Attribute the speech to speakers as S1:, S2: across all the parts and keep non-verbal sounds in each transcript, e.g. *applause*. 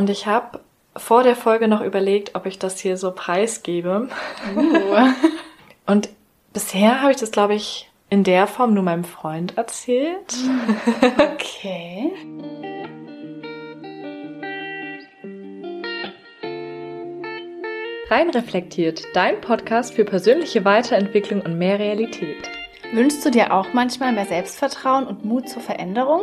S1: Und ich habe vor der Folge noch überlegt, ob ich das hier so preisgebe. Uh. *laughs* Und bisher habe ich das, glaube ich, in der Form nur meinem Freund erzählt. *laughs*
S2: Okay.
S1: Rein reflektiert, dein Podcast für persönliche Weiterentwicklung und mehr Realität.
S2: Wünschst du dir auch manchmal mehr Selbstvertrauen und Mut zur Veränderung?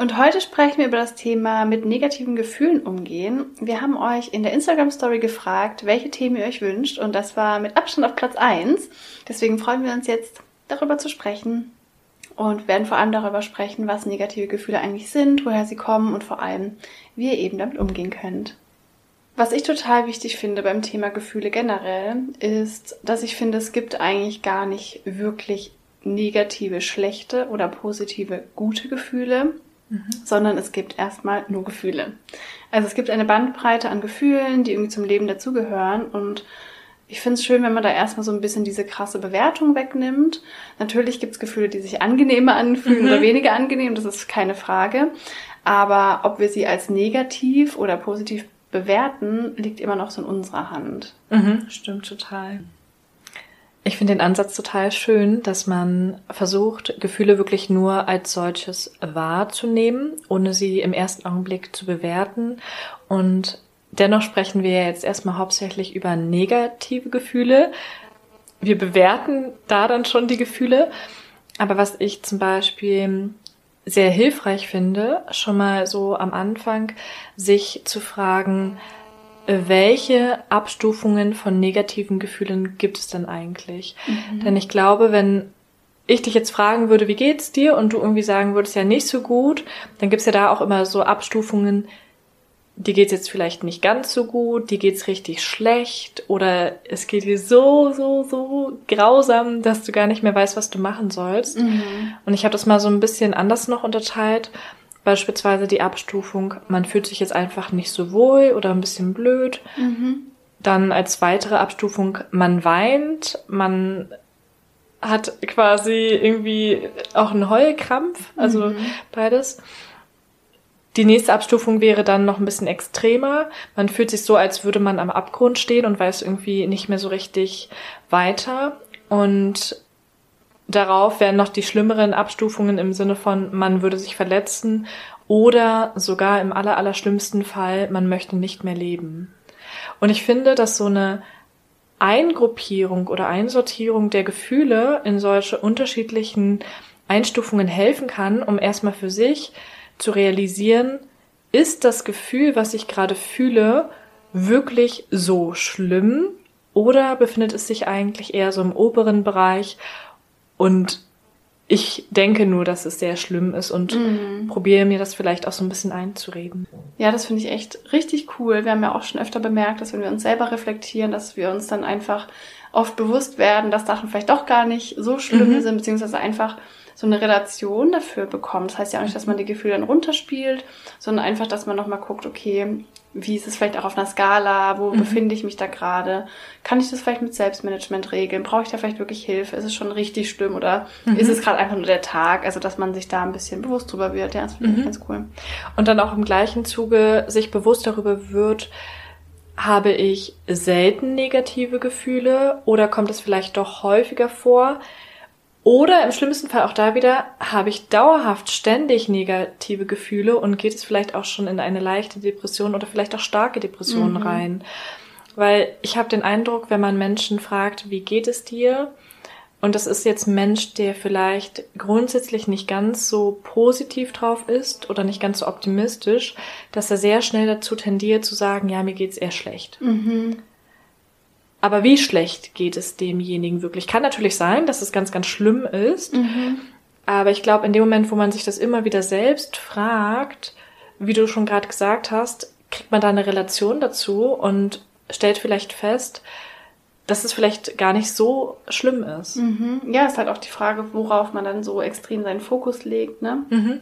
S2: Und heute sprechen wir über das Thema mit negativen Gefühlen umgehen. Wir haben euch in der Instagram-Story gefragt, welche Themen ihr euch wünscht. Und das war mit Abstand auf Platz 1. Deswegen freuen wir uns jetzt, darüber zu sprechen. Und werden vor allem darüber sprechen, was negative Gefühle eigentlich sind, woher sie kommen und vor allem, wie ihr eben damit umgehen könnt. Was ich total wichtig finde beim Thema Gefühle generell, ist, dass ich finde, es gibt eigentlich gar nicht wirklich negative, schlechte oder positive, gute Gefühle, mhm. sondern es gibt erstmal nur Gefühle. Also es gibt eine Bandbreite an Gefühlen, die irgendwie zum Leben dazugehören und ich finde es schön, wenn man da erstmal so ein bisschen diese krasse Bewertung wegnimmt. Natürlich gibt es Gefühle, die sich angenehmer anfühlen mhm. oder weniger angenehm, das ist keine Frage. Aber ob wir sie als negativ oder positiv bewerten, liegt immer noch so in unserer Hand.
S1: Mhm, stimmt total. Ich finde den Ansatz total schön, dass man versucht, Gefühle wirklich nur als solches wahrzunehmen, ohne sie im ersten Augenblick zu bewerten. Und dennoch sprechen wir jetzt erstmal hauptsächlich über negative Gefühle. Wir bewerten da dann schon die Gefühle. Aber was ich zum Beispiel sehr hilfreich finde, schon mal so am Anfang, sich zu fragen, welche Abstufungen von negativen Gefühlen gibt es denn eigentlich? Mhm. Denn ich glaube, wenn ich dich jetzt fragen würde, wie geht's dir? Und du irgendwie sagen würdest, ja nicht so gut, dann gibt's ja da auch immer so Abstufungen, die geht's jetzt vielleicht nicht ganz so gut, die geht's richtig schlecht oder es geht dir so, so, so grausam, dass du gar nicht mehr weißt, was du machen sollst. Mhm. Und ich habe das mal so ein bisschen anders noch unterteilt. Beispielsweise die Abstufung, man fühlt sich jetzt einfach nicht so wohl oder ein bisschen blöd. Mhm. Dann als weitere Abstufung, man weint, man hat quasi irgendwie auch einen Heulkrampf, also mhm. beides. Die nächste Abstufung wäre dann noch ein bisschen extremer. Man fühlt sich so, als würde man am Abgrund stehen und weiß irgendwie nicht mehr so richtig weiter. Und darauf wären noch die schlimmeren Abstufungen im Sinne von, man würde sich verletzen oder sogar im aller, aller schlimmsten Fall, man möchte nicht mehr leben. Und ich finde, dass so eine Eingruppierung oder Einsortierung der Gefühle in solche unterschiedlichen Einstufungen helfen kann, um erstmal für sich zu realisieren, ist das Gefühl, was ich gerade fühle, wirklich so schlimm oder befindet es sich eigentlich eher so im oberen Bereich und ich denke nur, dass es sehr schlimm ist und mhm. probiere mir das vielleicht auch so ein bisschen einzureden.
S2: Ja, das finde ich echt richtig cool. Wir haben ja auch schon öfter bemerkt, dass wenn wir uns selber reflektieren, dass wir uns dann einfach oft bewusst werden, dass Sachen vielleicht doch gar nicht so schlimm mhm. sind, beziehungsweise einfach so eine Relation dafür bekommt. Das heißt ja auch nicht, dass man die Gefühle dann runterspielt, sondern einfach, dass man nochmal guckt, okay, wie ist es vielleicht auch auf einer Skala, wo mhm. befinde ich mich da gerade? Kann ich das vielleicht mit Selbstmanagement regeln? Brauche ich da vielleicht wirklich Hilfe? Ist es schon richtig schlimm oder mhm. ist es gerade einfach nur der Tag? Also, dass man sich da ein bisschen bewusst drüber wird. Ja, das finde ich mhm. ganz cool.
S1: Und dann auch im gleichen Zuge sich bewusst darüber wird, habe ich selten negative Gefühle oder kommt es vielleicht doch häufiger vor? Oder im schlimmsten Fall auch da wieder, habe ich dauerhaft ständig negative Gefühle und geht es vielleicht auch schon in eine leichte Depression oder vielleicht auch starke Depressionen mhm. rein. Weil ich habe den Eindruck, wenn man Menschen fragt, wie geht es dir? Und das ist jetzt ein Mensch, der vielleicht grundsätzlich nicht ganz so positiv drauf ist oder nicht ganz so optimistisch, dass er sehr schnell dazu tendiert zu sagen, ja, mir geht's eher schlecht. Mhm. Aber wie schlecht geht es demjenigen wirklich? Kann natürlich sein, dass es ganz, ganz schlimm ist. Mhm. Aber ich glaube, in dem Moment, wo man sich das immer wieder selbst fragt, wie du schon gerade gesagt hast, kriegt man da eine Relation dazu und stellt vielleicht fest, dass es vielleicht gar nicht so schlimm ist.
S2: Mhm. Ja, ist halt auch die Frage, worauf man dann so extrem seinen Fokus legt, ne? Mhm.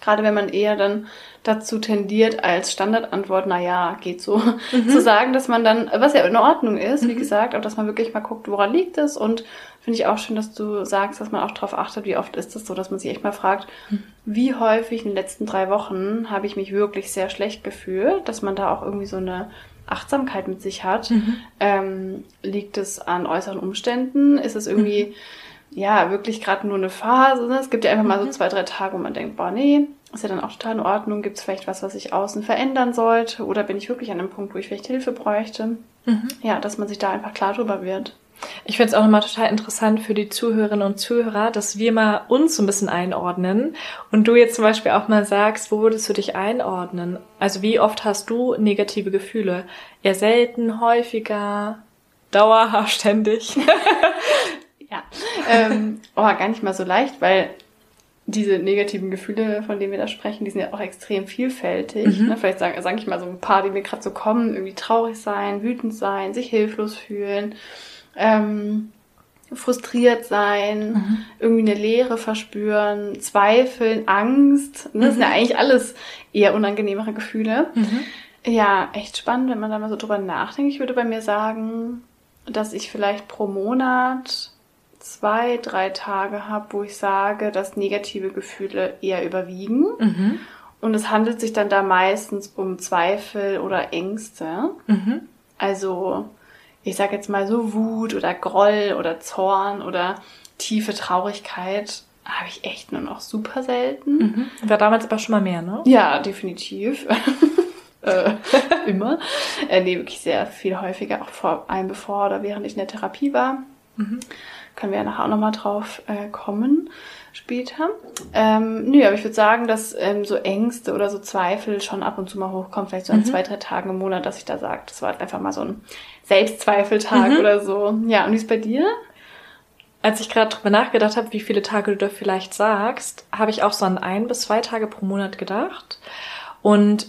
S2: Gerade wenn man eher dann dazu tendiert, als Standardantwort, na ja, geht so, mhm. zu sagen, dass man dann, was ja in Ordnung ist, wie mhm. gesagt, aber dass man wirklich mal guckt, woran liegt es und finde ich auch schön, dass du sagst, dass man auch darauf achtet, wie oft ist es so, dass man sich echt mal fragt, mhm. wie häufig in den letzten drei Wochen habe ich mich wirklich sehr schlecht gefühlt, dass man da auch irgendwie so eine Achtsamkeit mit sich hat. Mhm. Ähm, liegt es an äußeren Umständen? Ist es irgendwie, mhm. Ja, wirklich gerade nur eine Phase? Ne? Es gibt ja einfach mal so mhm. zwei, drei Tage, wo man denkt, boah, nee, ist ja dann auch total in Ordnung. Gibt es vielleicht was, was ich außen verändern sollte? Oder bin ich wirklich an einem Punkt, wo ich vielleicht Hilfe bräuchte? Mhm. Ja, dass man sich da einfach klar drüber wird.
S1: Ich finde es auch nochmal total interessant für die Zuhörerinnen und Zuhörer, dass wir mal uns so ein bisschen einordnen und du jetzt zum Beispiel auch mal sagst, wo würdest du dich einordnen? Also wie oft hast du negative Gefühle? Eher selten, häufiger, dauerhaft, ständig? *laughs*
S2: ja, ähm, oh, gar nicht mal so leicht, weil diese negativen Gefühle, von denen wir da sprechen, die sind ja auch extrem vielfältig. Mhm. Ne? Vielleicht sage sag ich mal so ein paar, die mir gerade so kommen, irgendwie traurig sein, wütend sein, sich hilflos fühlen ähm, frustriert sein, mhm. irgendwie eine Leere verspüren, Zweifeln, Angst. Ne? Das sind ja mhm. eigentlich alles eher unangenehmere Gefühle. Mhm. Ja, echt spannend, wenn man da mal so drüber nachdenkt. Ich würde bei mir sagen, dass ich vielleicht pro Monat zwei, drei Tage habe, wo ich sage, dass negative Gefühle eher überwiegen. Mhm. Und es handelt sich dann da meistens um Zweifel oder Ängste. Mhm. Also ich sag jetzt mal so Wut oder Groll oder Zorn oder tiefe Traurigkeit habe ich echt nur noch super selten.
S1: Mhm. War damals aber schon mal mehr, ne?
S2: Ja, definitiv. *laughs* äh, *laughs* immer. Äh, nee, wirklich sehr viel häufiger, auch vor allem bevor oder während ich in der Therapie war. Mhm. Können wir ja nachher auch nochmal drauf äh, kommen später. Ähm, nö, aber ich würde sagen, dass ähm, so Ängste oder so Zweifel schon ab und zu mal hochkommen, vielleicht so an mhm. zwei, drei Tagen im Monat, dass ich da sage, das war einfach mal so ein Selbstzweifeltag mhm. oder so. Ja, und wie ist bei dir?
S1: Als ich gerade drüber nachgedacht habe, wie viele Tage du da vielleicht sagst, habe ich auch so an ein bis zwei Tage pro Monat gedacht. Und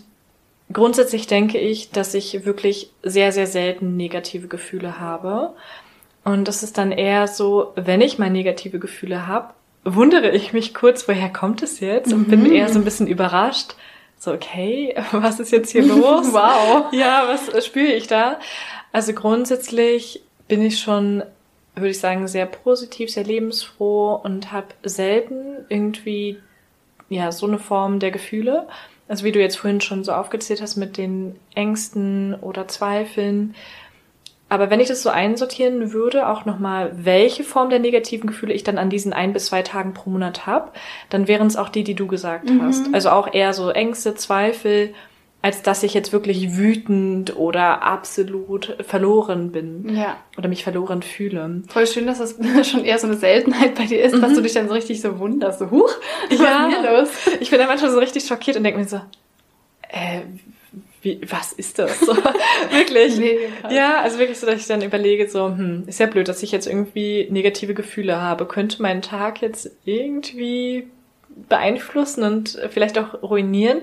S1: grundsätzlich denke ich, dass ich wirklich sehr, sehr selten negative Gefühle habe. Und das ist dann eher so, wenn ich mal negative Gefühle habe, wundere ich mich kurz, woher kommt es jetzt? Und bin mhm. eher so ein bisschen überrascht. So, okay, *laughs* was ist jetzt hier los? *laughs*
S2: wow.
S1: Ja, was spüre ich da? Also grundsätzlich bin ich schon, würde ich sagen, sehr positiv, sehr lebensfroh und habe selten irgendwie ja so eine Form der Gefühle. Also wie du jetzt vorhin schon so aufgezählt hast mit den Ängsten oder Zweifeln, aber wenn ich das so einsortieren würde, auch nochmal, welche Form der negativen Gefühle ich dann an diesen ein bis zwei Tagen pro Monat habe, dann wären es auch die, die du gesagt mhm. hast. Also auch eher so Ängste, Zweifel, als dass ich jetzt wirklich wütend oder absolut verloren bin.
S2: Ja.
S1: Oder mich verloren fühle.
S2: Voll schön, dass das *laughs* schon eher so eine Seltenheit bei dir ist, mhm. dass du dich dann so richtig so wunderst. So, huch, *laughs*
S1: was ja. ist hier los? Ich bin dann manchmal so richtig schockiert und denke mir so, äh, wie, was ist das? So, *laughs* wirklich. ja, also wirklich so, dass ich dann überlege, so, hm, ist ja blöd, dass ich jetzt irgendwie negative Gefühle habe. Könnte mein Tag jetzt irgendwie beeinflussen und vielleicht auch ruinieren?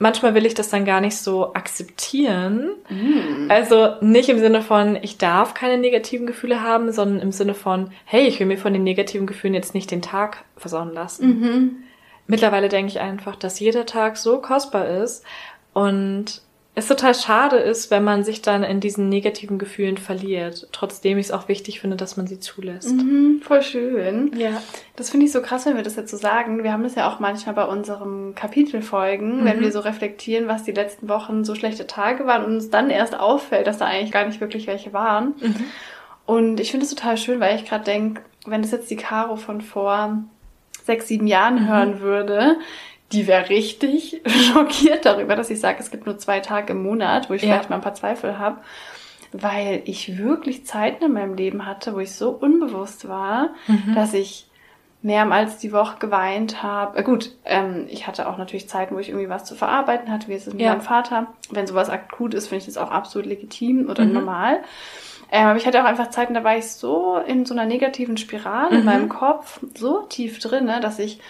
S1: Manchmal will ich das dann gar nicht so akzeptieren. Mm. Also nicht im Sinne von, ich darf keine negativen Gefühle haben, sondern im Sinne von, hey, ich will mir von den negativen Gefühlen jetzt nicht den Tag versauen lassen. Mhm. Mittlerweile denke ich einfach, dass jeder Tag so kostbar ist und es total schade ist, wenn man sich dann in diesen negativen Gefühlen verliert. Trotzdem ich es auch wichtig finde, dass man sie zulässt.
S2: Mhm, voll schön.
S1: Ja.
S2: Das finde ich so krass, wenn wir das jetzt so sagen. Wir haben das ja auch manchmal bei unserem Kapitelfolgen, mhm. wenn wir so reflektieren, was die letzten Wochen so schlechte Tage waren und uns dann erst auffällt, dass da eigentlich gar nicht wirklich welche waren. Mhm. Und ich finde es total schön, weil ich gerade denke, wenn das jetzt die Caro von vor sechs, sieben Jahren mhm. hören würde, die wäre richtig *laughs* schockiert darüber, dass ich sage, es gibt nur zwei Tage im Monat, wo ich ja. vielleicht mal ein paar Zweifel habe. Weil ich wirklich Zeiten in meinem Leben hatte, wo ich so unbewusst war, mhm. dass ich mehrmals die Woche geweint habe. Äh, gut, ähm, ich hatte auch natürlich Zeiten, wo ich irgendwie was zu verarbeiten hatte, wie es mit ja. meinem Vater. Wenn sowas akut ist, finde ich das auch absolut legitim oder mhm. normal. Ähm, aber ich hatte auch einfach Zeiten, da war ich so in so einer negativen Spirale mhm. in meinem Kopf, so tief drin, ne, dass ich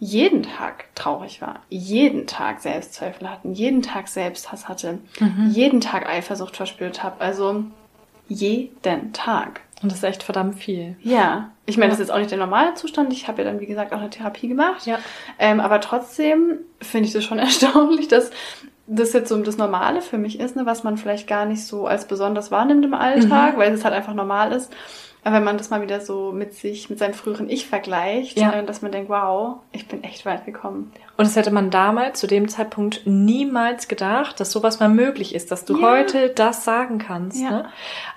S2: jeden Tag traurig war, jeden Tag Selbstzweifel hatten, jeden Tag Selbsthass hatte, mhm. jeden Tag Eifersucht verspürt habe. Also Jeden Tag.
S1: Und das ist echt verdammt viel.
S2: Ja. Ich meine,
S1: Ja.
S2: das ist jetzt auch nicht der normale Zustand. Ich habe ja dann, wie gesagt, auch eine Therapie gemacht.
S1: Ja.
S2: Ähm, aber trotzdem finde ich das schon *laughs* erstaunlich, dass das jetzt so das Normale für mich ist, ne, was man vielleicht gar nicht so als besonders wahrnimmt im Alltag, weil es halt einfach normal ist. Aber wenn man das mal wieder so mit sich, mit seinem früheren Ich vergleicht,
S1: Ja.
S2: äh, dass man denkt, wow, ich bin echt weit gekommen.
S1: Und das hätte man damals zu dem Zeitpunkt niemals gedacht, dass sowas mal möglich ist, dass du
S2: Ja.
S1: heute das sagen kannst.
S2: Ja.
S1: Ne?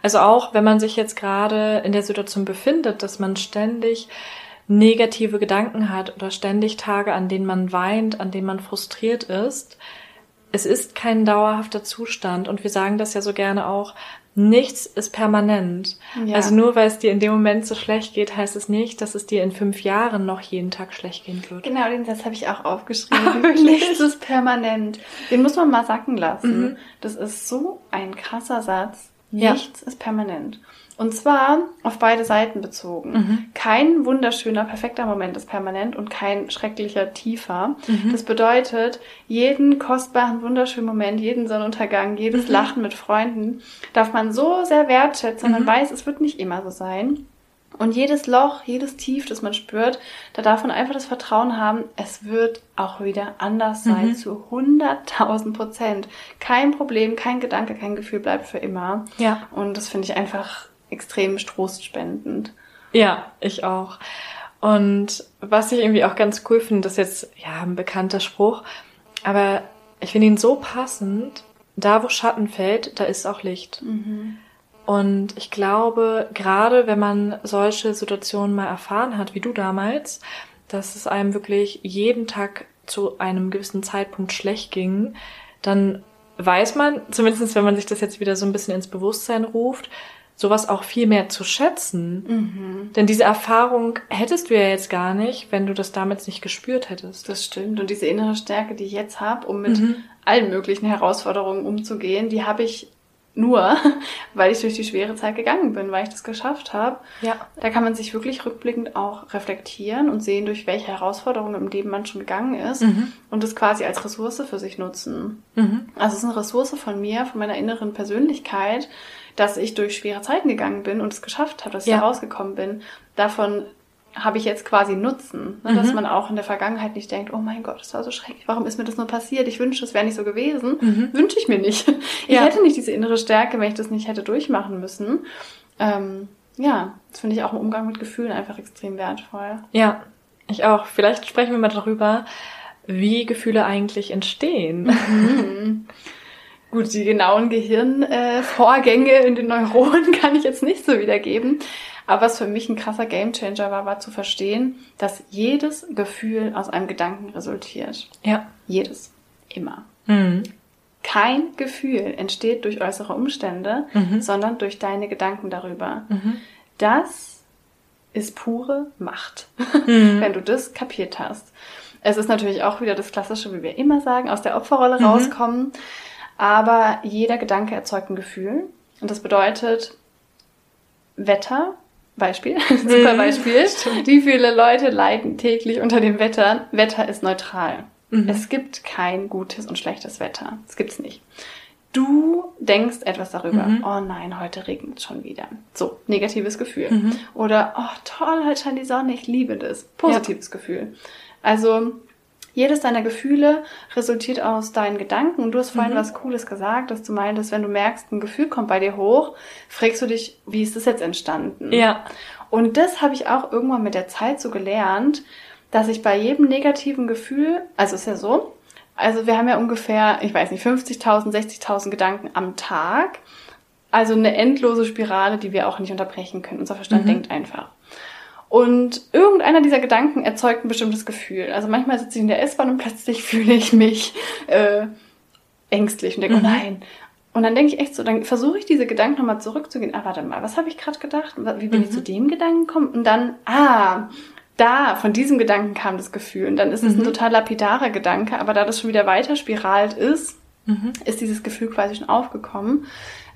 S1: Also auch wenn man sich jetzt gerade in der Situation befindet, dass man ständig negative Gedanken hat oder ständig Tage, an denen man weint, an denen man frustriert ist. Es ist kein dauerhafter Zustand und wir sagen das ja so gerne auch, nichts ist permanent.
S2: Ja.
S1: Also nur weil es dir in dem Moment so schlecht geht, heißt es nicht, dass es dir in fünf Jahren noch jeden Tag schlecht gehen wird.
S2: Genau, den Satz habe ich auch
S1: Ah,
S2: aufgeschrieben. *laughs*
S1: wirklich?
S2: Nichts ist permanent. Den muss man mal sacken lassen.
S1: Mhm.
S2: Das ist so ein krasser Satz.
S1: Ja.
S2: Nichts ist permanent. Und zwar auf beide Seiten bezogen.
S1: Mhm.
S2: Kein wunderschöner, perfekter Moment ist permanent und kein schrecklicher, tiefer.
S1: Mhm.
S2: Das bedeutet, jeden kostbaren, wunderschönen Moment, jeden Sonnenuntergang, jedes
S1: Mhm.
S2: Lachen mit Freunden darf man so sehr wertschätzen. Man
S1: Mhm.
S2: weiß, es wird nicht immer so sein. Und jedes Loch, jedes Tief, das man spürt, da darf man einfach das Vertrauen haben, es wird auch wieder anders sein,
S1: Mhm.
S2: zu 100.000 Prozent. Kein Problem, kein Gedanke, kein Gefühl bleibt für immer.
S1: Ja.
S2: Und das finde ich einfach extrem trostspendend.
S1: Ja, ich auch. Und was ich irgendwie auch ganz cool finde, das ist jetzt ja ein bekannter Spruch, aber ich finde ihn so passend. Da, wo Schatten fällt, da ist auch Licht. Und ich glaube, gerade wenn man solche Situationen mal erfahren hat, wie du damals, dass es einem wirklich jeden Tag zu einem gewissen Zeitpunkt schlecht ging, dann weiß man, zumindest wenn man sich das jetzt wieder so ein bisschen ins Bewusstsein ruft, sowas auch viel mehr zu schätzen. Denn diese Erfahrung hättest du ja jetzt gar nicht, wenn du das damals nicht gespürt hättest.
S2: Das stimmt. Und diese innere Stärke, die ich jetzt habe, um mit
S1: Mhm.
S2: allen möglichen Herausforderungen umzugehen, die habe ich nur, *laughs* weil ich durch die schwere Zeit gegangen bin, weil ich das geschafft habe.
S1: Ja.
S2: Da kann man sich wirklich rückblickend auch reflektieren und sehen, durch welche Herausforderungen im Leben man schon gegangen ist
S1: Mhm.
S2: und das quasi als Ressource für sich nutzen.
S1: Mhm.
S2: Also es ist eine Ressource von mir, von meiner inneren Persönlichkeit, dass ich durch schwere Zeiten gegangen bin und es geschafft habe, dass ich
S1: Ja.
S2: da rausgekommen bin. Davon habe ich jetzt quasi Nutzen, ne? dass
S1: Mhm.
S2: man auch in der Vergangenheit nicht denkt, oh mein Gott, das war so schrecklich, warum ist mir das nur passiert? Ich wünsche, es wäre nicht so gewesen.
S1: Mhm.
S2: Wünsche ich mir nicht. *laughs* Ich
S1: Ja.
S2: hätte nicht diese innere Stärke, wenn ich das nicht hätte durchmachen müssen. Ähm, ja, das finde ich auch im Umgang mit Gefühlen einfach extrem wertvoll.
S1: Ja, ich auch. Vielleicht sprechen wir mal darüber, wie Gefühle eigentlich entstehen. *laughs*
S2: Gut, die genauen Gehirnvorgänge äh, in den Neuronen *laughs* kann ich jetzt nicht so wiedergeben. Aber was für mich ein krasser Gamechanger war, war zu verstehen, dass jedes Gefühl aus einem Gedanken resultiert.
S1: Ja.
S2: Jedes. Immer.
S1: Mhm.
S2: Kein Gefühl entsteht durch äußere Umstände,
S1: Mhm.
S2: sondern durch deine Gedanken darüber.
S1: Mhm.
S2: Das ist pure Macht, *laughs*
S1: Mhm.
S2: wenn du das kapiert hast. Es ist natürlich auch wieder das Klassische, wie wir immer sagen, aus der Opferrolle
S1: Mhm.
S2: rauskommen. Aber jeder Gedanke erzeugt ein Gefühl. Und das bedeutet, Wetter, Beispiel, *laughs* super
S1: Mhm.
S2: Beispiel. Wie viele Leute leiden täglich unter dem Wetter? Wetter ist neutral.
S1: Mhm.
S2: Es gibt kein gutes und schlechtes Wetter. Das gibt's nicht. Du denkst etwas darüber.
S1: Mhm.
S2: Oh nein, heute regnet es schon wieder. So, negatives Gefühl.
S1: Mhm.
S2: Oder, oh toll, heute scheint die Sonne, ich liebe das. Positives Gefühl. Also, jedes deiner Gefühle resultiert aus deinen Gedanken. Und du hast vorhin
S1: Mhm.
S2: was Cooles gesagt, dass du meintest, wenn du merkst, ein Gefühl kommt bei dir hoch, fragst du dich, wie ist das jetzt entstanden?
S1: Ja.
S2: Und das habe ich auch irgendwann mit der Zeit so gelernt, dass ich bei jedem negativen Gefühl, also ist ja so, also wir haben ja ungefähr, ich weiß nicht, 50.000, 60.000 Gedanken am Tag. Also eine endlose Spirale, die wir auch nicht unterbrechen können. Unser Verstand
S1: Mhm.
S2: denkt einfach. Und irgendeiner dieser Gedanken erzeugt ein bestimmtes Gefühl. Also manchmal sitze ich in der S-Bahn und plötzlich *laughs* fühle ich mich äh, ängstlich und denke,
S1: Mhm.
S2: oh nein. Und dann denke ich echt so, dann versuche ich diese Gedanken nochmal zurückzugehen. Ah, warte mal, was habe ich gerade gedacht? Wie bin ich
S1: Mhm.
S2: zu dem Gedanken gekommen? Und dann, ah, da, von diesem Gedanken kam das Gefühl. Und dann ist es ein
S1: Mhm.
S2: total lapidarer Gedanke, aber da das schon wieder weiter spiralt ist,
S1: Mhm.
S2: ist dieses Gefühl quasi schon aufgekommen.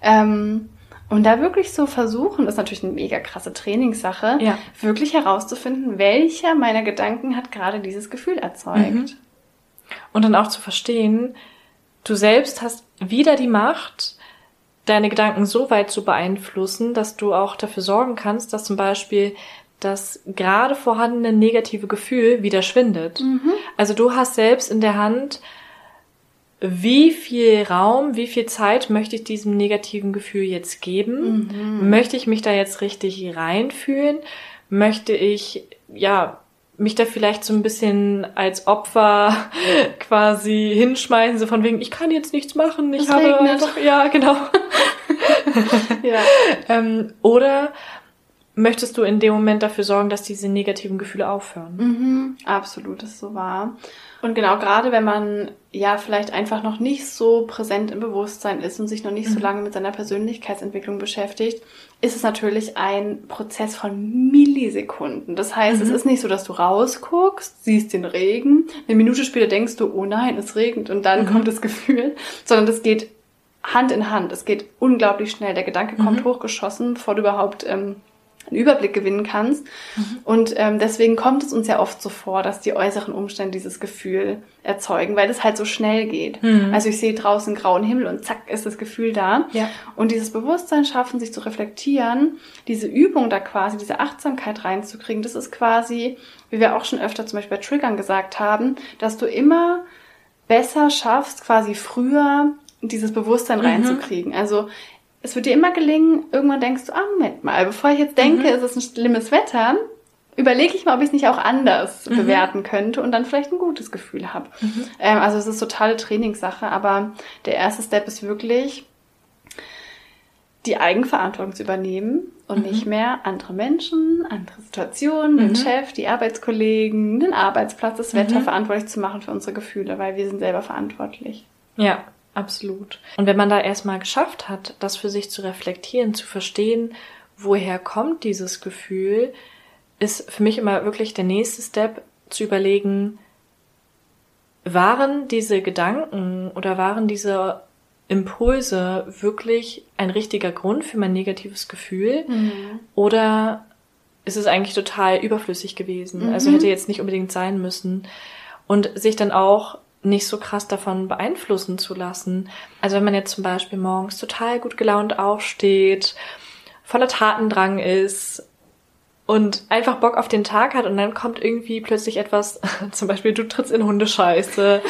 S2: Ähm, und da wirklich so versuchen, das ist natürlich eine mega krasse Trainingssache,
S1: Ja.
S2: wirklich herauszufinden, welcher meiner Gedanken hat gerade dieses Gefühl erzeugt.
S1: Mhm. Und dann auch zu verstehen, du selbst hast wieder die Macht, deine Gedanken so weit zu beeinflussen, dass du auch dafür sorgen kannst, dass zum Beispiel das gerade vorhandene negative Gefühl wieder schwindet. Mhm. Also du hast selbst in der Hand, wie viel Raum, wie viel Zeit möchte ich diesem negativen Gefühl jetzt geben? Mhm. Möchte ich mich da jetzt richtig reinfühlen? Möchte ich, ja, mich da vielleicht so ein bisschen als Opfer *laughs* quasi hinschmeißen, so von wegen, ich kann jetzt nichts machen, ich es habe regnet. ja, genau. *laughs* ja. ähm, oder möchtest du in dem Moment dafür sorgen, dass diese negativen Gefühle aufhören?
S2: Mhm, absolut, das ist so wahr. Und genau, gerade wenn man ja vielleicht einfach noch nicht so präsent im Bewusstsein ist und sich noch nicht mhm. so lange mit seiner Persönlichkeitsentwicklung beschäftigt, ist es natürlich ein Prozess von Millisekunden. Das heißt, mhm. es ist nicht so, dass du rausguckst, siehst den Regen, eine Minute später denkst du, oh nein, es regnet und dann mhm. kommt das Gefühl, sondern das geht Hand in Hand. Es geht unglaublich schnell. Der Gedanke kommt mhm. hochgeschossen, bevor du überhaupt ähm, einen Überblick gewinnen kannst. Mhm. Und ähm, deswegen kommt es uns ja oft so vor, dass die äußeren Umstände dieses Gefühl erzeugen, weil es halt so schnell geht. Mhm. Also ich sehe draußen grauen Himmel und zack ist das Gefühl da. Ja. Und dieses Bewusstsein schaffen, sich zu reflektieren, diese Übung da quasi, diese Achtsamkeit reinzukriegen, das ist quasi, wie wir auch schon öfter zum Beispiel bei Triggern gesagt haben, dass du immer besser schaffst, quasi früher dieses Bewusstsein mhm. reinzukriegen. Also es wird dir immer gelingen, irgendwann denkst du, ah, Moment mal, bevor ich jetzt denke, mhm. es ist ein schlimmes Wetter, überlege ich mal, ob ich es nicht auch anders mhm. bewerten könnte und dann vielleicht ein gutes Gefühl habe. Mhm. Ähm, also es ist totale Trainingssache, aber der erste Step ist wirklich, die Eigenverantwortung zu übernehmen und mhm. nicht mehr andere Menschen, andere Situationen, den mhm. Chef, die Arbeitskollegen, den Arbeitsplatz, das Wetter mhm. verantwortlich zu machen für unsere Gefühle, weil wir sind selber verantwortlich.
S1: Ja, Absolut. Und wenn man da erstmal geschafft hat, das für sich zu reflektieren, zu verstehen, woher kommt dieses Gefühl, ist für mich immer wirklich der nächste Step zu überlegen, waren diese Gedanken oder waren diese Impulse wirklich ein richtiger Grund für mein negatives Gefühl? Mhm. Oder ist es eigentlich total überflüssig gewesen? Mhm. Also hätte jetzt nicht unbedingt sein müssen. Und sich dann auch nicht so krass davon beeinflussen zu lassen. Also wenn man jetzt zum Beispiel morgens total gut gelaunt aufsteht, voller Tatendrang ist und einfach Bock auf den Tag hat und dann kommt irgendwie plötzlich etwas, *laughs* zum Beispiel du trittst in Hundescheiße,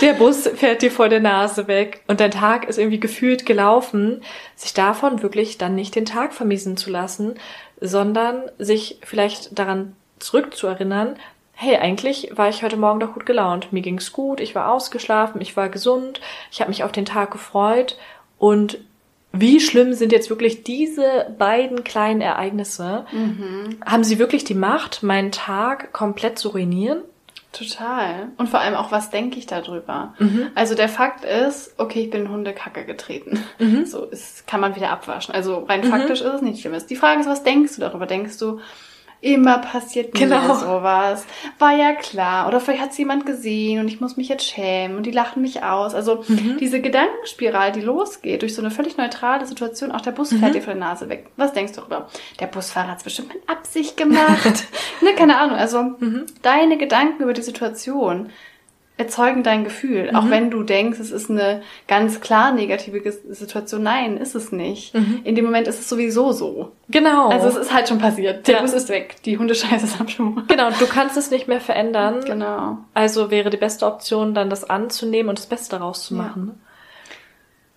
S1: der Bus fährt dir vor der Nase weg und dein Tag ist irgendwie gefühlt gelaufen, sich davon wirklich dann nicht den Tag vermiesen zu lassen, sondern sich vielleicht daran zurückzuerinnern, hey, eigentlich war ich heute Morgen doch gut gelaunt. Mir ging's gut, ich war ausgeschlafen, ich war gesund, ich habe mich auf den Tag gefreut und wie schlimm sind jetzt wirklich diese beiden kleinen Ereignisse? Mhm. Haben sie wirklich die Macht, meinen Tag komplett zu ruinieren?
S2: Total. Und vor allem auch, was denke ich darüber? Mhm. Also der Fakt ist, okay, ich bin Hundekacke getreten. Mhm. *laughs* So ist, kann man wieder abwaschen. Also rein mhm. faktisch ist es nicht schlimm. Die Frage ist, was denkst du darüber? Denkst du, Immer passiert genau. mir sowas. War ja klar. Oder vielleicht hat es jemand gesehen und ich muss mich jetzt schämen und die lachen mich aus. Also mhm. diese Gedankenspirale, die losgeht durch so eine völlig neutrale Situation, auch der Bus fährt mhm. dir von der Nase weg. Was denkst du darüber? Der Busfahrer hat es bestimmt mit Absicht gemacht. *laughs* ne, keine Ahnung. Also mhm. deine Gedanken über die Situation erzeugen dein Gefühl. Mhm. Auch wenn du denkst, es ist eine ganz klar negative Situation. Nein, ist es nicht. Mhm. In dem Moment ist es sowieso so.
S1: Genau.
S2: Also es ist halt schon passiert. Der ja. Bus ist weg. Die Hundescheiße ist am Schuh.
S1: Genau, du kannst es nicht mehr verändern.
S2: Genau.
S1: Also wäre die beste Option, dann das anzunehmen und das Beste daraus zu machen. Ja.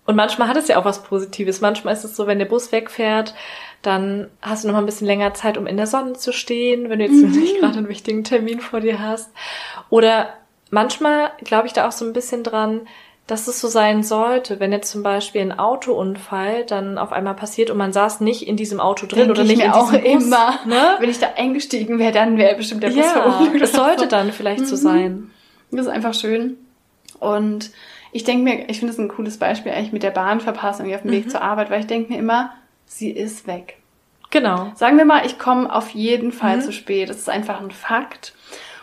S1: Und manchmal hat es ja auch was Positives. Manchmal ist es so, wenn der Bus wegfährt, dann hast du noch mal ein bisschen länger Zeit, um in der Sonne zu stehen, wenn du jetzt mhm. *laughs* nicht gerade einen wichtigen Termin vor dir hast. Oder manchmal glaube ich da auch so ein bisschen dran, dass es so sein sollte, wenn jetzt zum Beispiel ein Autounfall dann auf einmal passiert und man saß nicht in diesem Auto drin Denk oder nicht in
S2: auch Bus, immer. Ne? *laughs* Wenn ich da eingestiegen wäre, dann wäre bestimmt der Bus ja,
S1: verunglückt. Es sollte so. dann vielleicht mhm. so sein.
S2: Das ist einfach schön. Und ich denke mir, ich finde es ein cooles Beispiel eigentlich mit der Bahnverpassung auf dem Weg mhm. zur Arbeit, weil ich denke mir immer, sie ist weg.
S1: Genau.
S2: Sagen wir mal, ich komme auf jeden Fall mhm. zu spät. Das ist einfach ein Fakt.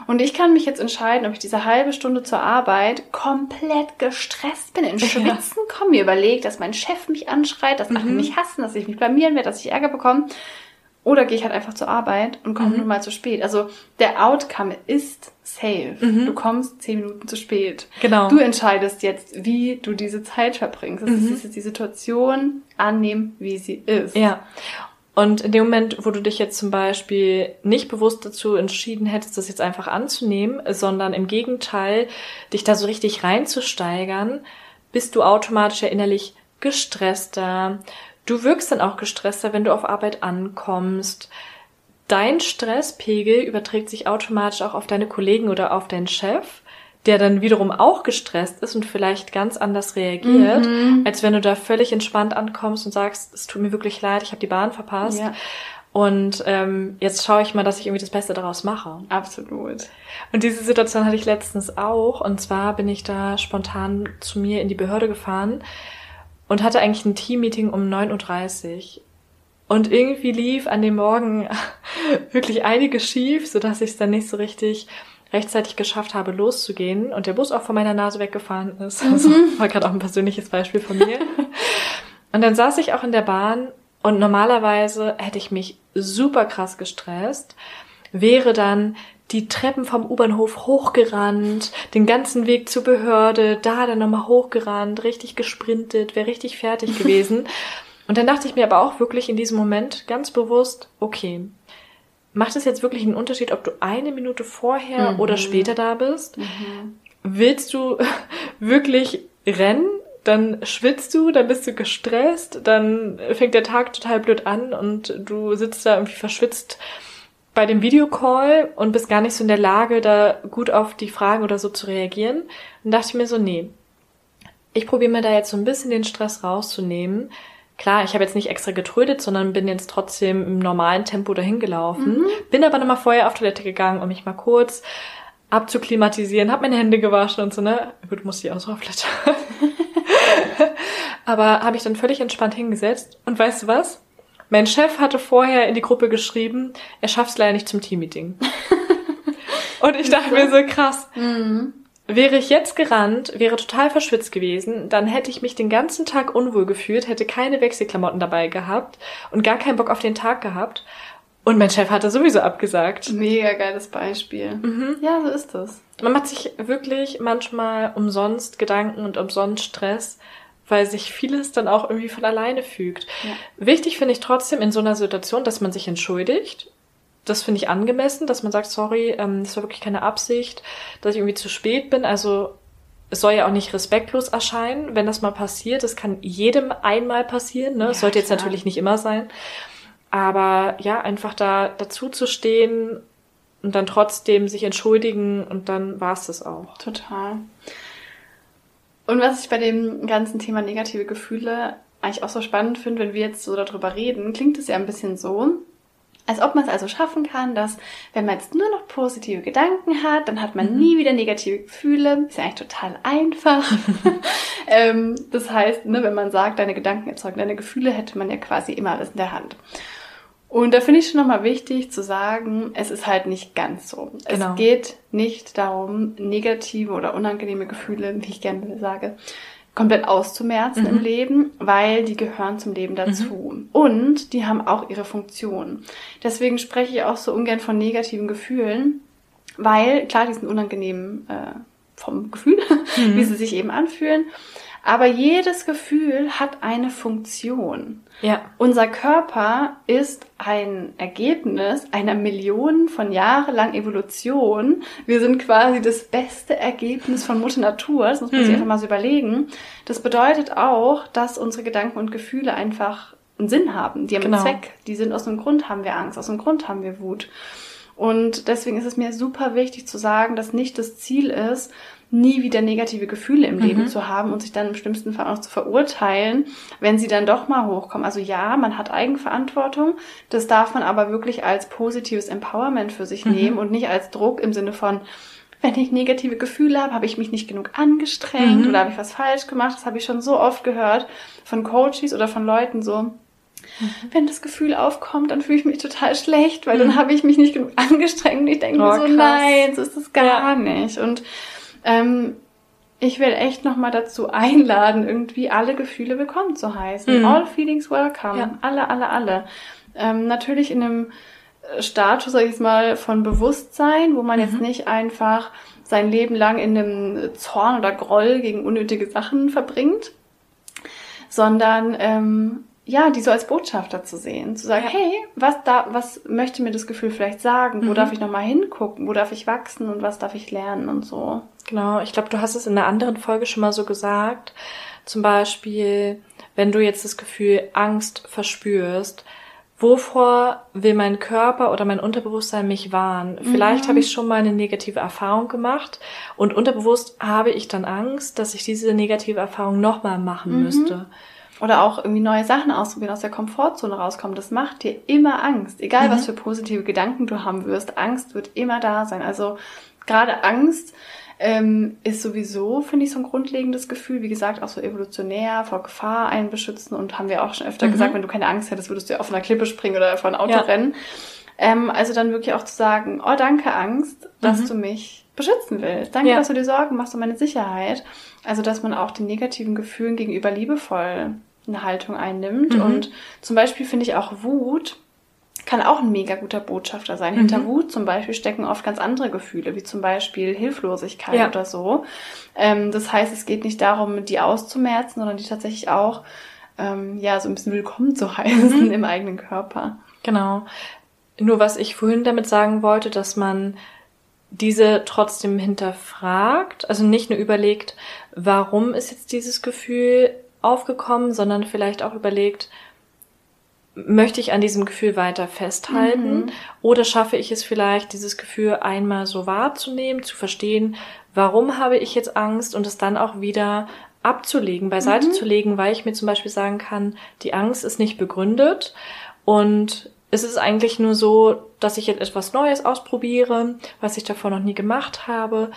S2: Und ich kann mich jetzt entscheiden, ob ich diese halbe Stunde zur Arbeit komplett gestresst bin, in Schwitzen ja. komme, mir überlegt, dass mein Chef mich anschreit, dass mhm. alle mich hassen, dass ich mich blamieren werde, dass ich Ärger bekomme. Oder gehe ich halt einfach zur Arbeit und komme mhm. nur mal zu spät. Also der Outcome ist safe. Mhm. Du kommst zehn Minuten zu spät. Genau. Du entscheidest jetzt, wie du diese Zeit verbringst. Das mhm. ist jetzt die Situation annehmen, wie sie ist.
S1: Ja. Und in dem Moment, wo du dich jetzt zum Beispiel nicht bewusst dazu entschieden hättest, das jetzt einfach anzunehmen, sondern im Gegenteil, dich da so richtig reinzusteigern, bist du automatisch ja innerlich gestresster. Du wirkst dann auch gestresster, wenn du auf Arbeit ankommst. Dein Stresspegel überträgt sich automatisch auch auf deine Kollegen oder auf deinen Chef der dann wiederum auch gestresst ist und vielleicht ganz anders reagiert, mhm. als wenn du da völlig entspannt ankommst und sagst, es tut mir wirklich leid, ich habe die Bahn verpasst. Ja. Und ähm, jetzt schaue ich mal, dass ich irgendwie das Beste daraus mache.
S2: Absolut.
S1: Und diese Situation hatte ich letztens auch. Und zwar bin ich da spontan zu mir in die Behörde gefahren und hatte eigentlich ein Teammeeting um 9.30 Uhr. Und irgendwie lief an dem Morgen *laughs* wirklich einiges schief, sodass ich es dann nicht so richtig rechtzeitig geschafft habe, loszugehen und der Bus auch von meiner Nase weggefahren ist. Also mhm. war gerade auch ein persönliches Beispiel von mir. und dann saß ich auch in der Bahn und normalerweise hätte ich mich super krass gestresst, wäre dann die Treppen vom U-Bahnhof hochgerannt, den ganzen Weg zur Behörde, da dann nochmal hochgerannt, richtig gesprintet, wäre richtig fertig gewesen. *laughs* Und dann dachte ich mir aber auch wirklich in diesem Moment ganz bewusst, okay, macht es jetzt wirklich einen Unterschied, ob du eine Minute vorher mhm. oder später da bist? Mhm. Willst du *laughs* wirklich rennen? Dann schwitzt du, dann bist du gestresst, dann fängt der Tag total blöd an und du sitzt da irgendwie verschwitzt bei dem Videocall und bist gar nicht so in der Lage, da gut auf die Fragen oder so zu reagieren. Dann dachte ich mir so, nee, ich probiere mir da jetzt so ein bisschen den Stress rauszunehmen, Klar, ich habe jetzt nicht extra getrödet, sondern bin jetzt trotzdem im normalen Tempo dahin gelaufen. Mhm. Bin aber nochmal vorher auf Toilette gegangen, um mich mal kurz abzuklimatisieren, habe meine Hände gewaschen und so, ne? Gut, muss ich auch so auf Toilette. aber habe ich dann völlig entspannt hingesetzt. Und weißt du was? Mein Chef hatte vorher in die Gruppe geschrieben, er schafft es leider nicht zum Teammeeting. *laughs* und ich dachte mir so krass. Mhm. Wäre ich jetzt gerannt, wäre total verschwitzt gewesen, dann hätte ich mich den ganzen Tag unwohl gefühlt, hätte keine Wechselklamotten dabei gehabt und gar keinen Bock auf den Tag gehabt. Und mein Chef hatte sowieso abgesagt.
S2: Mega geiles Beispiel. Mhm. Ja, so ist das.
S1: Man macht sich wirklich manchmal umsonst Gedanken und umsonst Stress, weil sich vieles dann auch irgendwie von alleine fügt. Ja. Wichtig finde ich trotzdem in so einer Situation, dass man sich entschuldigt das finde ich angemessen, dass man sagt, sorry, ähm, das war wirklich keine Absicht, dass ich irgendwie zu spät bin. Also es soll ja auch nicht respektlos erscheinen, wenn das mal passiert. Das kann jedem einmal passieren. Ne? Ja, sollte jetzt natürlich nicht immer sein. Aber ja, einfach da dazu zu stehen und dann trotzdem sich entschuldigen und dann war es das auch.
S2: Total. Und was ich bei dem ganzen Thema negative Gefühle eigentlich auch so spannend finde, wenn wir jetzt so darüber reden, klingt es ja ein bisschen so, als ob man es also schaffen kann, dass wenn man jetzt nur noch positive Gedanken hat, dann hat man mhm. nie wieder negative Gefühle. Ist ja eigentlich total einfach. *laughs* ähm, das heißt, ne, wenn man sagt, deine Gedanken erzeugen deine Gefühle, hätte man ja quasi immer alles in der Hand. Und da finde ich schon nochmal wichtig zu sagen, es ist halt nicht ganz so. Genau. Es geht nicht darum, negative oder unangenehme Gefühle, wie ich gerne sage, komplett auszumerzen mhm. im Leben, weil die gehören zum Leben dazu. Mhm. Und die haben auch ihre Funktion. Deswegen spreche ich auch so ungern von negativen Gefühlen, weil klar, die sind unangenehm äh, vom Gefühl, *laughs* mhm. wie sie sich eben anfühlen. Aber jedes Gefühl hat eine Funktion. Ja. Unser Körper ist ein Ergebnis einer Millionen von jahrelang Evolution. Wir sind quasi das beste Ergebnis von Mutter Natur. Das muss man mhm. sich einfach mal so überlegen. Das bedeutet auch, dass unsere Gedanken und Gefühle einfach einen Sinn haben. Die haben genau. einen Zweck. Die sind aus einem Grund haben wir Angst, aus einem Grund haben wir Wut. Und deswegen ist es mir super wichtig zu sagen, dass nicht das Ziel ist, nie wieder negative Gefühle im mhm. Leben zu haben und sich dann im schlimmsten Fall auch zu verurteilen, wenn sie dann doch mal hochkommen. Also ja, man hat Eigenverantwortung, das darf man aber wirklich als positives Empowerment für sich mhm. nehmen und nicht als Druck im Sinne von, wenn ich negative Gefühle habe, habe ich mich nicht genug angestrengt mhm. oder habe ich was falsch gemacht. Das habe ich schon so oft gehört von Coaches oder von Leuten so. Mhm. Wenn das Gefühl aufkommt, dann fühle ich mich total schlecht, weil mhm. dann habe ich mich nicht genug angestrengt und ich denke oh, mir so, krass. nein, so ist das gar ja. nicht. Und ähm, ich will echt nochmal dazu einladen, irgendwie alle Gefühle willkommen zu heißen. Mhm. All feelings welcome. Ja. Alle, alle, alle. Ähm, natürlich in einem Status, sag ich jetzt mal, von Bewusstsein, wo man mhm. jetzt nicht einfach sein Leben lang in einem Zorn oder Groll gegen unnötige Sachen verbringt, sondern ähm, ja, die so als Botschafter zu sehen, zu sagen, ja. hey, was da, was möchte mir das Gefühl vielleicht sagen? Wo mhm. darf ich nochmal hingucken? Wo darf ich wachsen und was darf ich lernen und so?
S1: Genau, ich glaube, du hast es in einer anderen Folge schon mal so gesagt. Zum Beispiel, wenn du jetzt das Gefühl Angst verspürst, wovor will mein Körper oder mein Unterbewusstsein mich warnen? Vielleicht mhm. habe ich schon mal eine negative Erfahrung gemacht und unterbewusst habe ich dann Angst, dass ich diese negative Erfahrung nochmal machen mhm. müsste.
S2: Oder auch irgendwie neue Sachen ausprobieren, aus der Komfortzone rauskommen. Das macht dir immer Angst. Egal, mhm. was für positive Gedanken du haben wirst. Angst wird immer da sein. Also gerade Angst ähm, ist sowieso, finde ich, so ein grundlegendes Gefühl. Wie gesagt, auch so evolutionär vor Gefahr einen beschützen. Und haben wir auch schon öfter mhm. gesagt, wenn du keine Angst hättest, würdest du ja auf einer Klippe springen oder vor ein Auto ja. rennen. Ähm, also dann wirklich auch zu sagen, oh danke Angst, dass mhm. du mich beschützen willst. Danke, ja. dass du dir Sorgen machst um meine Sicherheit. Also dass man auch den negativen Gefühlen gegenüber liebevoll eine Haltung einnimmt. Mhm. Und zum Beispiel finde ich auch Wut kann auch ein mega guter Botschafter sein. Mhm. Hinter Wut zum Beispiel stecken oft ganz andere Gefühle, wie zum Beispiel Hilflosigkeit ja. oder so. Ähm, das heißt, es geht nicht darum, die auszumerzen, sondern die tatsächlich auch ähm, ja so ein bisschen willkommen zu *laughs* heißen mhm. im eigenen Körper.
S1: Genau. Nur was ich vorhin damit sagen wollte, dass man diese trotzdem hinterfragt, also nicht nur überlegt, warum ist jetzt dieses Gefühl aufgekommen, sondern vielleicht auch überlegt, möchte ich an diesem Gefühl weiter festhalten mhm. oder schaffe ich es vielleicht, dieses Gefühl einmal so wahrzunehmen, zu verstehen, warum habe ich jetzt Angst und es dann auch wieder abzulegen, beiseite mhm. zu legen, weil ich mir zum Beispiel sagen kann, die Angst ist nicht begründet und es ist eigentlich nur so, dass ich jetzt etwas Neues ausprobiere, was ich davor noch nie gemacht habe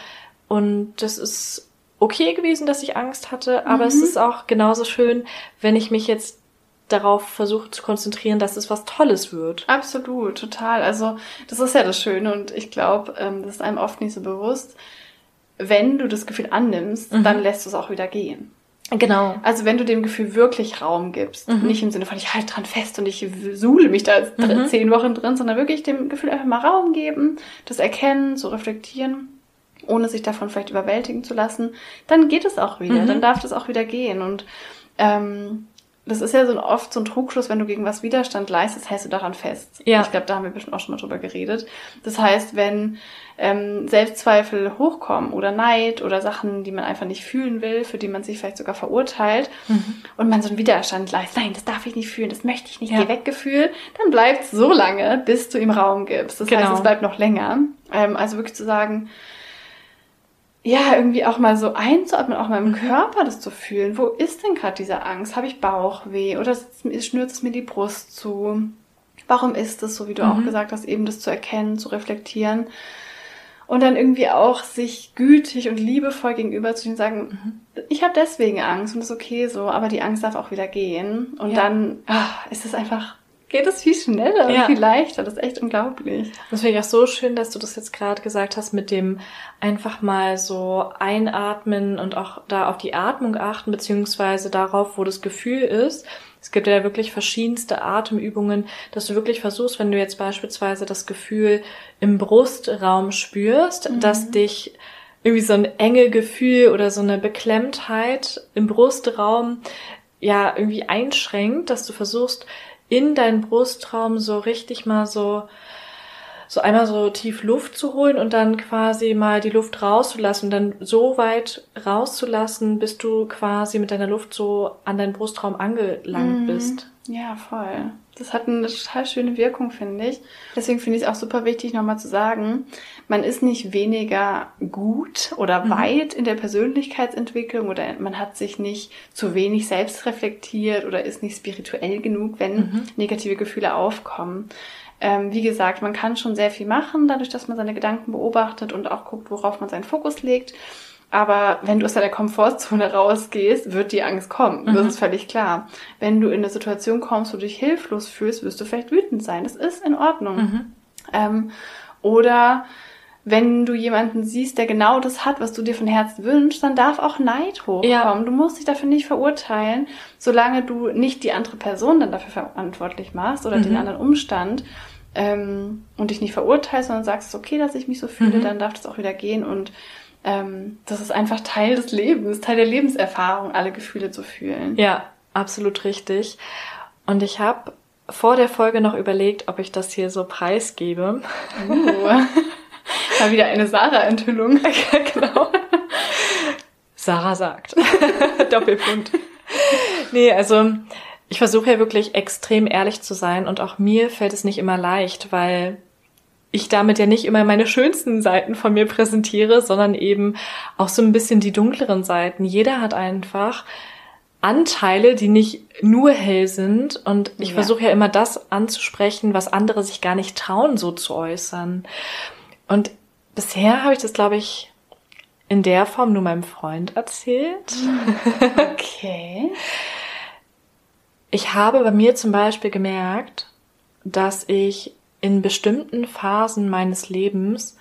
S1: und das ist okay gewesen, dass ich Angst hatte, aber mhm. es ist auch genauso schön, wenn ich mich jetzt darauf versuche zu konzentrieren, dass es was Tolles wird.
S2: Absolut, total. Also das ist ja das Schöne und ich glaube, ähm, das ist einem oft nicht so bewusst. Wenn du das Gefühl annimmst, mhm. dann lässt du es auch wieder gehen.
S1: Genau.
S2: Also wenn du dem Gefühl wirklich Raum gibst, mhm. nicht im Sinne von ich halte dran fest und ich suhle mich da mhm. zehn Wochen drin, sondern wirklich dem Gefühl einfach mal Raum geben, das erkennen, zu reflektieren, ohne sich davon vielleicht überwältigen zu lassen, dann geht es auch wieder, mhm. dann darf das auch wieder gehen und ähm, das ist ja so oft so ein Trugschluss, wenn du gegen was Widerstand leistest, hältst du daran fest. Ja. Ich glaube, da haben wir bestimmt auch schon mal drüber geredet. Das heißt, wenn ähm, Selbstzweifel hochkommen oder Neid oder Sachen, die man einfach nicht fühlen will, für die man sich vielleicht sogar verurteilt mhm. und man so einen Widerstand leistet, nein, das darf ich nicht fühlen, das möchte ich nicht, ja. geh weg Gefühl, dann bleibt so lange, bis du ihm Raum gibst. Das genau. heißt, es bleibt noch länger. Ähm, also wirklich zu sagen, ja, irgendwie auch mal so einzuatmen, auch mal im. Körper das zu fühlen. Wo ist denn gerade diese Angst? Habe ich Bauchweh oder schnürt es mir die Brust zu? Warum ist es so, wie du mhm. auch gesagt hast, eben das zu erkennen, zu reflektieren und dann irgendwie auch sich gütig und liebevoll gegenüber zu ihnen sagen, mhm. ich habe deswegen Angst und das ist okay so, aber die Angst darf auch wieder gehen und ja. dann ach, ist es einfach geht es viel schneller ja. und viel leichter. Das ist echt unglaublich.
S1: Das finde ich auch so schön, dass du das jetzt gerade gesagt hast mit dem einfach mal so einatmen und auch da auf die Atmung achten, beziehungsweise darauf, wo das Gefühl ist. Es gibt ja wirklich verschiedenste Atemübungen, dass du wirklich versuchst, wenn du jetzt beispielsweise das Gefühl im Brustraum spürst, mhm. dass dich irgendwie so ein enge Gefühl oder so eine Beklemmtheit im Brustraum ja irgendwie einschränkt, dass du versuchst, in deinen Brustraum so richtig mal so so einmal so tief Luft zu holen und dann quasi mal die Luft rauszulassen, dann so weit rauszulassen, bis du quasi mit deiner Luft so an deinen Brustraum angelangt mhm. bist.
S2: Ja, voll. Das hat eine total schöne Wirkung, finde ich. Deswegen finde ich es auch super wichtig, nochmal zu sagen, man ist nicht weniger gut oder mhm. weit in der Persönlichkeitsentwicklung oder man hat sich nicht zu wenig selbst reflektiert oder ist nicht spirituell genug, wenn mhm. negative Gefühle aufkommen. Ähm, wie gesagt, man kann schon sehr viel machen, dadurch, dass man seine Gedanken beobachtet und auch guckt, worauf man seinen Fokus legt. Aber wenn du aus deiner Komfortzone *laughs* rausgehst, wird die Angst kommen. Mhm. Das ist völlig klar. Wenn du in eine Situation kommst, wo du dich hilflos fühlst, wirst du vielleicht wütend sein. Das ist in Ordnung. Mhm. Ähm, oder wenn du jemanden siehst, der genau das hat, was du dir von Herzen wünschst, dann darf auch Neid hochkommen. Ja. Du musst dich dafür nicht verurteilen, solange du nicht die andere Person dann dafür verantwortlich machst oder mhm. den anderen Umstand ähm, und dich nicht verurteilst, sondern sagst, okay, dass ich mich so fühle, mhm. dann darf das auch wieder gehen und ähm, das ist einfach Teil des Lebens, Teil der Lebenserfahrung, alle Gefühle zu fühlen.
S1: Ja, absolut richtig. Und ich habe vor der Folge noch überlegt, ob ich das hier so preisgebe. Uh. *laughs* *laughs*
S2: Mal wieder eine Sarah-Enthüllung. *laughs* genau.
S1: Sarah sagt. *laughs* Doppelpunkt. Nee, also ich versuche ja wirklich extrem ehrlich zu sein und auch mir fällt es nicht immer leicht, weil ich damit ja nicht immer meine schönsten Seiten von mir präsentiere, sondern eben auch so ein bisschen die dunkleren Seiten. Jeder hat einfach Anteile, die nicht nur hell sind. Und ich ja. versuche ja immer das anzusprechen, was andere sich gar nicht trauen, so zu äußern. Und bisher habe ich das, glaube ich, in der Form nur meinem Freund erzählt. *laughs*
S2: Okay.
S1: Ich habe bei mir zum Beispiel gemerkt, dass ich in bestimmten Phasen meines Lebens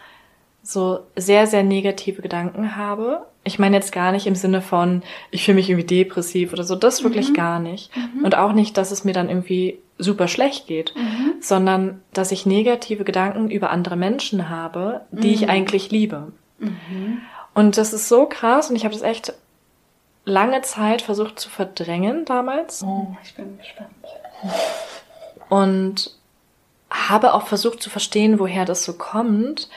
S1: so sehr, sehr negative Gedanken habe. Ich meine jetzt gar nicht im Sinne von, ich fühle mich irgendwie depressiv oder so, das wirklich mhm. gar nicht. Mhm. Und auch nicht, dass es mir dann irgendwie super schlecht geht, mhm. sondern dass ich negative Gedanken über andere Menschen habe, die ich mhm. eigentlich liebe. Mhm. Und das ist so krass und ich habe das echt lange Zeit versucht zu verdrängen damals.
S2: Oh, ich bin gespannt.
S1: Und habe auch versucht zu verstehen, woher das so kommt.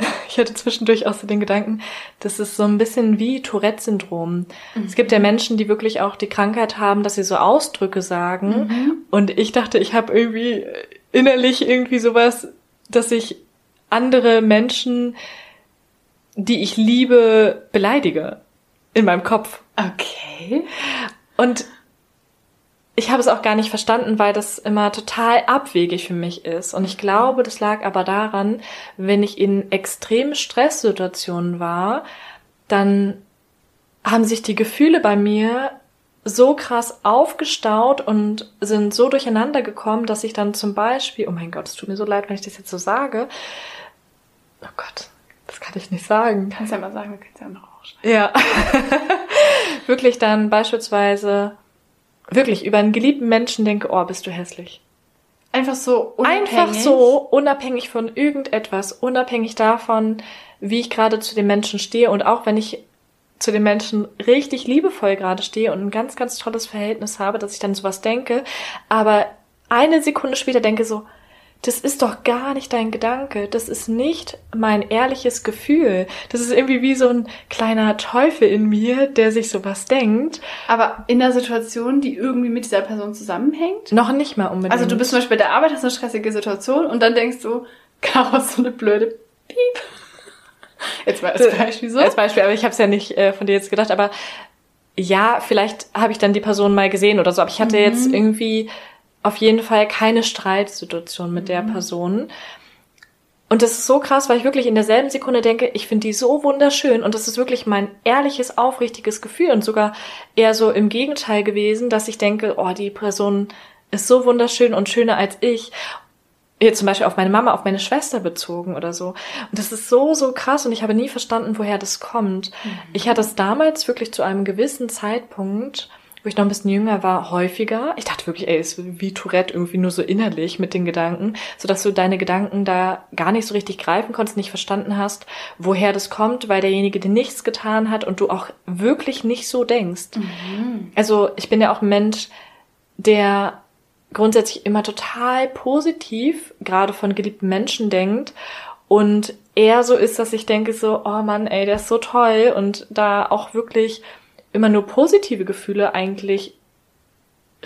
S1: *laughs* Ich hatte zwischendurch auch so den Gedanken, das ist so ein bisschen wie Tourette-Syndrom. Mhm. Es gibt ja Menschen, die wirklich auch die Krankheit haben, dass sie so Ausdrücke sagen. Mhm. Und ich dachte, ich habe irgendwie innerlich irgendwie sowas, dass ich andere Menschen, die ich liebe, beleidige in meinem Kopf.
S2: Okay.
S1: Und ich habe es auch gar nicht verstanden, weil das immer total abwegig für mich ist. Und ich glaube, das lag aber daran, wenn ich in extremen Stresssituationen war, dann haben sich die Gefühle bei mir so krass aufgestaut und sind so durcheinander gekommen, dass ich dann zum Beispiel, oh mein Gott, es tut mir so leid, wenn ich das jetzt so sage. Oh Gott, das kann ich nicht sagen.
S2: Kannst ja mal sagen, wir können es ja noch
S1: rausschneiden. Ja. *laughs* Wirklich dann beispielsweise wirklich über einen geliebten Menschen denke, oh, bist du hässlich.
S2: Einfach so
S1: unabhängig. Einfach so unabhängig von irgendetwas, unabhängig davon, wie ich gerade zu den Menschen stehe und auch wenn ich zu den Menschen richtig liebevoll gerade stehe und ein ganz, ganz tolles Verhältnis habe, dass ich dann sowas denke, aber eine Sekunde später denke so, das ist doch gar nicht dein Gedanke. Das ist nicht mein ehrliches Gefühl. Das ist irgendwie wie so ein kleiner Teufel in mir, der sich sowas denkt.
S2: Aber in der Situation, die irgendwie mit dieser Person zusammenhängt?
S1: Noch nicht mal unbedingt.
S2: Also du bist zum Beispiel bei der Arbeit, hast eine stressige Situation und dann denkst du, Chaos, so eine blöde Piep.
S1: Jetzt mal als Beispiel so. Als Beispiel, aber ich habe es ja nicht äh, von dir jetzt gedacht, aber ja, vielleicht habe ich dann die Person mal gesehen oder so, aber ich hatte mhm. jetzt irgendwie auf jeden Fall keine Streitsituation mit der mhm. Person. Und das ist so krass, weil ich wirklich in derselben Sekunde denke, ich finde die so wunderschön und das ist wirklich mein ehrliches, aufrichtiges Gefühl und sogar eher so im Gegenteil gewesen, dass ich denke, oh, die Person ist so wunderschön und schöner als ich. Jetzt zum Beispiel auf meine Mama, auf meine Schwester bezogen oder so. Und das ist so, so krass und ich habe nie verstanden, woher das kommt. Mhm. Ich hatte es damals wirklich zu einem gewissen Zeitpunkt wo ich noch ein bisschen jünger war, häufiger. Ich dachte wirklich, ey, ist wie Tourette irgendwie nur so innerlich mit den Gedanken, so dass du deine Gedanken da gar nicht so richtig greifen konntest, nicht verstanden hast, woher das kommt, weil derjenige dir nichts getan hat und du auch wirklich nicht so denkst. Mhm. Also ich bin ja auch ein Mensch, der grundsätzlich immer total positiv, gerade von geliebten Menschen denkt und eher so ist, dass ich denke so, oh Mann, ey, der ist so toll und da auch wirklich immer nur positive Gefühle eigentlich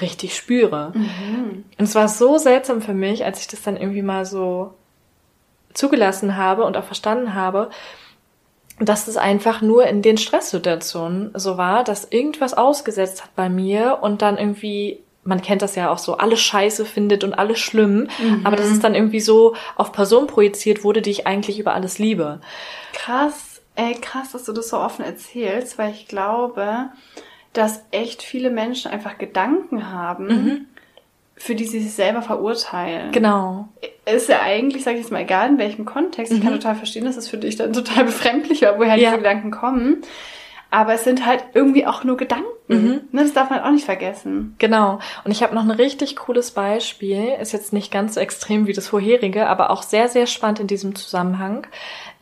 S1: richtig spüre. Mhm. Und es war so seltsam für mich, als ich das dann irgendwie mal so zugelassen habe und auch verstanden habe, dass es einfach nur in den Stresssituationen so war, dass irgendwas ausgesetzt hat bei mir und dann irgendwie, man kennt das ja auch so, alles scheiße findet und alles schlimm, mhm. aber dass es dann irgendwie so auf Personen projiziert wurde, die ich eigentlich über alles liebe.
S2: Krass. Ey, krass, dass du das so offen erzählst, weil ich glaube, dass echt viele Menschen einfach Gedanken haben, mhm. für die sie sich selber verurteilen.
S1: Genau.
S2: ist ja eigentlich, sage ich jetzt mal, egal in welchem Kontext. Ich kann mhm. total verstehen, dass es für dich dann total *laughs* befremdlich war, woher ja. diese Gedanken kommen. Aber es sind halt irgendwie auch nur Gedanken. Mhm. Ne, das darf man auch nicht vergessen.
S1: Genau. Und ich habe noch ein richtig cooles Beispiel. Ist jetzt nicht ganz so extrem wie das vorherige, aber auch sehr, sehr spannend in diesem Zusammenhang.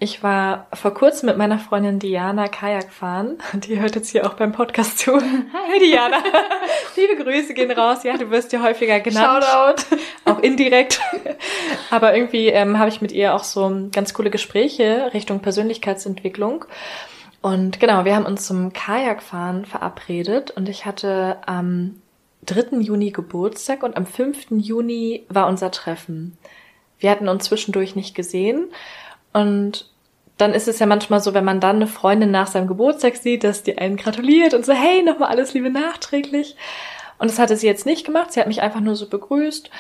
S1: Ich war vor kurzem mit meiner Freundin Diana Kajak fahren. Die hört jetzt hier auch beim Podcast zu. Hi Diana. *laughs* Liebe Grüße gehen raus. Ja, du wirst ja häufiger genannt.
S2: Shoutout.
S1: Auch indirekt. Aber irgendwie ähm, habe ich mit ihr auch so ganz coole Gespräche Richtung Persönlichkeitsentwicklung. Und genau, wir haben uns zum Kajakfahren verabredet und ich hatte am 3. Juni Geburtstag und am 5. Juni war unser Treffen. Wir hatten uns zwischendurch nicht gesehen und dann ist es ja manchmal so, wenn man dann eine Freundin nach seinem Geburtstag sieht, dass die einen gratuliert und so, hey, nochmal alles Liebe nachträglich. Und das hatte sie jetzt nicht gemacht. Sie hat mich einfach nur so begrüßt.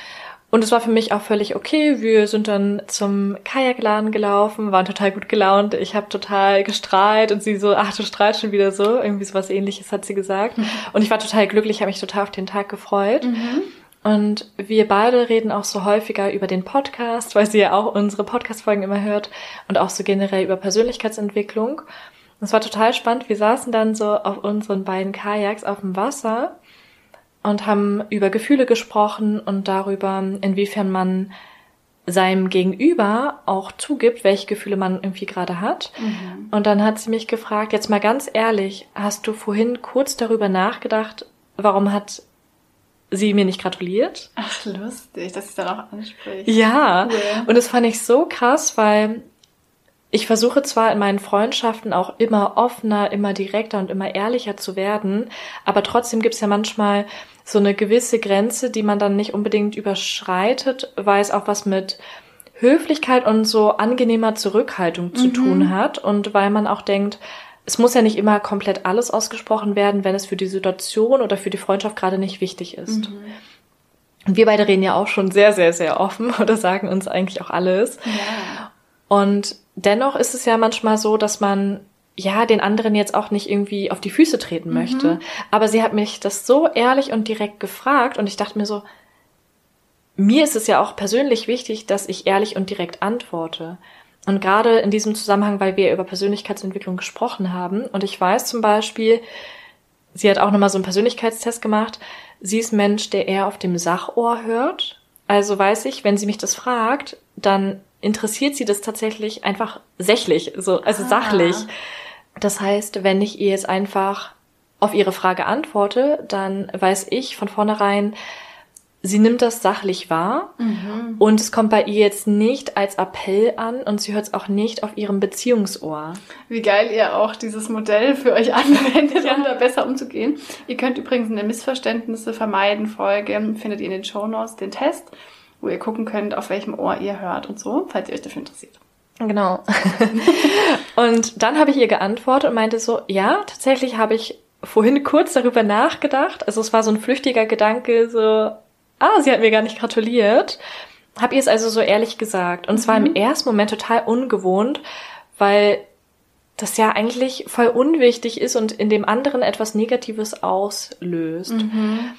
S1: Und es war für mich auch völlig okay. Wir sind dann zum Kajakladen gelaufen, waren total gut gelaunt. Ich habe total gestrahlt und sie so, ach, du strahlst schon wieder so. Irgendwie so was ähnliches hat sie gesagt. Mhm. Und ich war total glücklich, habe mich total auf den Tag gefreut. Mhm. Und wir beide reden auch so häufiger über den Podcast, weil sie ja auch unsere Podcast-Folgen immer hört und auch so generell über Persönlichkeitsentwicklung. Es war total spannend. Wir saßen dann so auf unseren beiden Kajaks auf dem Wasser und haben über Gefühle gesprochen und darüber, inwiefern man seinem Gegenüber auch zugibt, welche Gefühle man irgendwie gerade hat. Mhm. Und dann hat sie mich gefragt, jetzt mal ganz ehrlich, hast du vorhin kurz darüber nachgedacht, warum hat sie mir nicht gratuliert?
S2: Ach, lustig, dass sie dann auch anspricht.
S1: Ja, cool. und das fand ich so krass, weil ich versuche zwar in meinen Freundschaften auch immer offener, immer direkter und immer ehrlicher zu werden, aber trotzdem gibt es ja manchmal so eine gewisse Grenze, die man dann nicht unbedingt überschreitet, weil es auch was mit Höflichkeit und so angenehmer Zurückhaltung zu mhm. tun hat und weil man auch denkt, es muss ja nicht immer komplett alles ausgesprochen werden, wenn es für die Situation oder für die Freundschaft gerade nicht wichtig ist. Mhm. Und wir beide reden ja auch schon sehr, sehr, sehr offen *laughs* oder sagen uns eigentlich auch alles. Ja. Und dennoch ist es ja manchmal so, dass man ja, den anderen jetzt auch nicht irgendwie auf die Füße treten mhm. möchte. Aber sie hat mich das so ehrlich und direkt gefragt und ich dachte mir so, mir ist es ja auch persönlich wichtig, dass ich ehrlich und direkt antworte. Und gerade in diesem Zusammenhang, weil wir über Persönlichkeitsentwicklung gesprochen haben und ich weiß zum Beispiel, sie hat auch nochmal so einen Persönlichkeitstest gemacht, sie ist ein Mensch, der eher auf dem Sachohr hört. Also weiß ich, wenn sie mich das fragt, dann interessiert sie das tatsächlich einfach sächlich, so, also ah. sachlich. Das heißt, wenn ich ihr jetzt einfach auf ihre Frage antworte, dann weiß ich von vornherein, sie nimmt das sachlich wahr mhm. und es kommt bei ihr jetzt nicht als Appell an und sie hört es auch nicht auf ihrem Beziehungsohr.
S2: Wie geil ihr auch dieses Modell für euch *laughs* anwendet, ja. um da besser umzugehen. Ihr könnt übrigens eine Missverständnisse vermeiden Folge, findet ihr in den Show Notes den Test, wo ihr gucken könnt, auf welchem Ohr ihr hört und so, falls ihr euch dafür interessiert.
S1: Genau. *laughs* und dann habe ich ihr geantwortet und meinte so, ja, tatsächlich habe ich vorhin kurz darüber nachgedacht. Also es war so ein flüchtiger Gedanke, so, ah, sie hat mir gar nicht gratuliert. Hab ihr es also so ehrlich gesagt. Und es war im mhm. ersten Moment total ungewohnt, weil das ja eigentlich voll unwichtig ist und in dem anderen etwas Negatives auslöst. Mhm.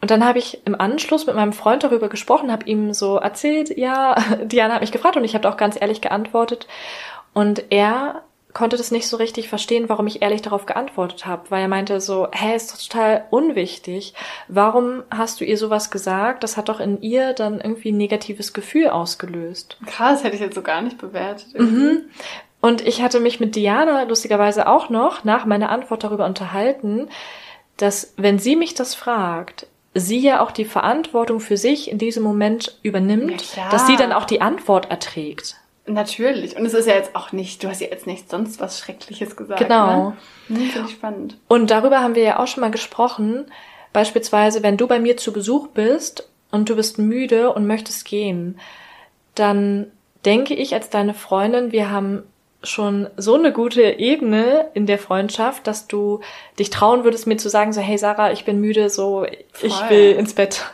S1: Und dann habe ich im Anschluss mit meinem Freund darüber gesprochen, habe ihm so erzählt, ja, *laughs* Diana hat mich gefragt und ich habe auch ganz ehrlich geantwortet. Und er konnte das nicht so richtig verstehen, warum ich ehrlich darauf geantwortet habe, weil er meinte so, hä, ist doch total unwichtig. Warum hast du ihr sowas gesagt? Das hat doch in ihr dann irgendwie ein negatives Gefühl ausgelöst.
S2: Krass, hätte ich jetzt so gar nicht bewertet.
S1: Mhm. Und ich hatte mich mit Diana lustigerweise auch noch nach meiner Antwort darüber unterhalten, dass wenn sie mich das fragt, sie ja auch die Verantwortung für sich in diesem Moment übernimmt, ja, dass sie dann auch die Antwort erträgt.
S2: Natürlich. Und es ist ja jetzt auch nicht, du hast ja jetzt nicht sonst was Schreckliches gesagt.
S1: Genau.
S2: Ne? Finde ich spannend.
S1: Und darüber haben wir ja auch schon mal gesprochen. Beispielsweise, wenn du bei mir zu Besuch bist und du bist müde und möchtest gehen, dann denke ich als deine Freundin, wir haben schon so eine gute Ebene in der Freundschaft, dass du dich trauen würdest, mir zu sagen, so, hey Sarah, ich bin müde, so, Voll. ich will ins Bett.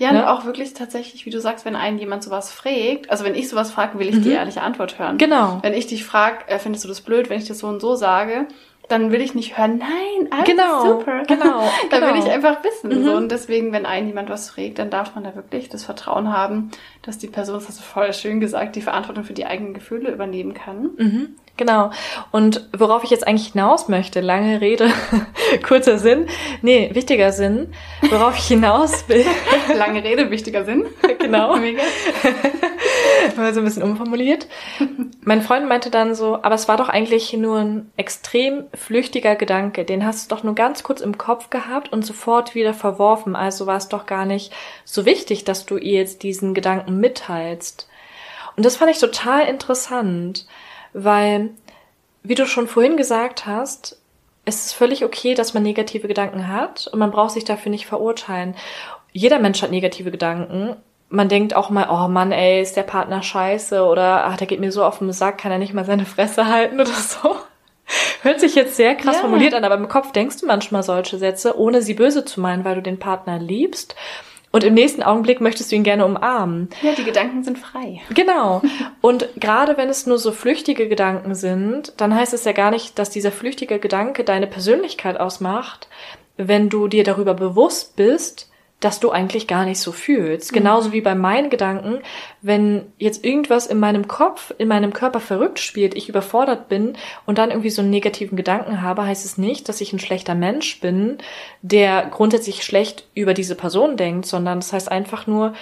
S2: Ja, ne? und auch wirklich tatsächlich, wie du sagst, wenn einen jemand sowas fragt, also wenn ich sowas frage, will ich mhm. die ehrliche Antwort hören.
S1: Genau.
S2: Wenn ich dich frage, äh, findest du das blöd, wenn ich das so und so sage, dann will ich nicht hören, nein, alles
S1: Genau,
S2: super. *laughs*
S1: genau, *laughs*
S2: dann will
S1: genau.
S2: ich einfach wissen.
S1: Mhm.
S2: So. Und deswegen, wenn ein jemand was fragt, dann darf man da wirklich das Vertrauen haben, dass die Person, das hast du voll schön gesagt, die Verantwortung für die eigenen Gefühle übernehmen kann.
S1: Mhm, genau. Und worauf ich jetzt eigentlich hinaus möchte, lange Rede, *laughs* kurzer Sinn, nee, wichtiger Sinn, worauf ich hinaus will, *laughs*
S2: Lange Rede, wichtiger Sinn.
S1: genau, *laughs*
S2: Mega.
S1: mal so ein bisschen umformuliert. Mein Freund meinte dann so, aber es war doch eigentlich nur ein extrem flüchtiger Gedanke, den hast du doch nur ganz kurz im Kopf gehabt und sofort wieder verworfen, also war es doch gar nicht so wichtig, dass du ihr jetzt diesen Gedanken mitteilst. Und das fand ich total interessant, weil, wie du schon vorhin gesagt hast, es ist völlig okay, dass man negative Gedanken hat und man braucht sich dafür nicht verurteilen. Jeder Mensch hat negative Gedanken. Man denkt auch mal, oh Mann, ey, ist der Partner scheiße oder ach, der geht mir so auf den Sack, kann er nicht mal seine Fresse halten oder so. *laughs* Hört sich jetzt sehr krass
S2: Ja.
S1: formuliert an, aber im Kopf denkst du manchmal solche Sätze, ohne sie böse zu meinen, weil du den Partner liebst. Und im nächsten Augenblick möchtest du ihn gerne umarmen.
S2: Ja, die Gedanken sind frei.
S1: Genau. Und gerade wenn es nur so flüchtige Gedanken sind, dann heißt es ja gar nicht, dass dieser flüchtige Gedanke deine Persönlichkeit ausmacht, wenn du dir darüber bewusst bist, dass du eigentlich gar nicht so fühlst. Genauso wie bei meinen Gedanken, wenn jetzt irgendwas in meinem Kopf, in meinem Körper verrückt spielt, ich überfordert bin und dann irgendwie so einen negativen Gedanken habe, heißt es nicht, dass ich ein schlechter Mensch bin, der grundsätzlich schlecht über diese Person denkt, sondern das heißt einfach nur,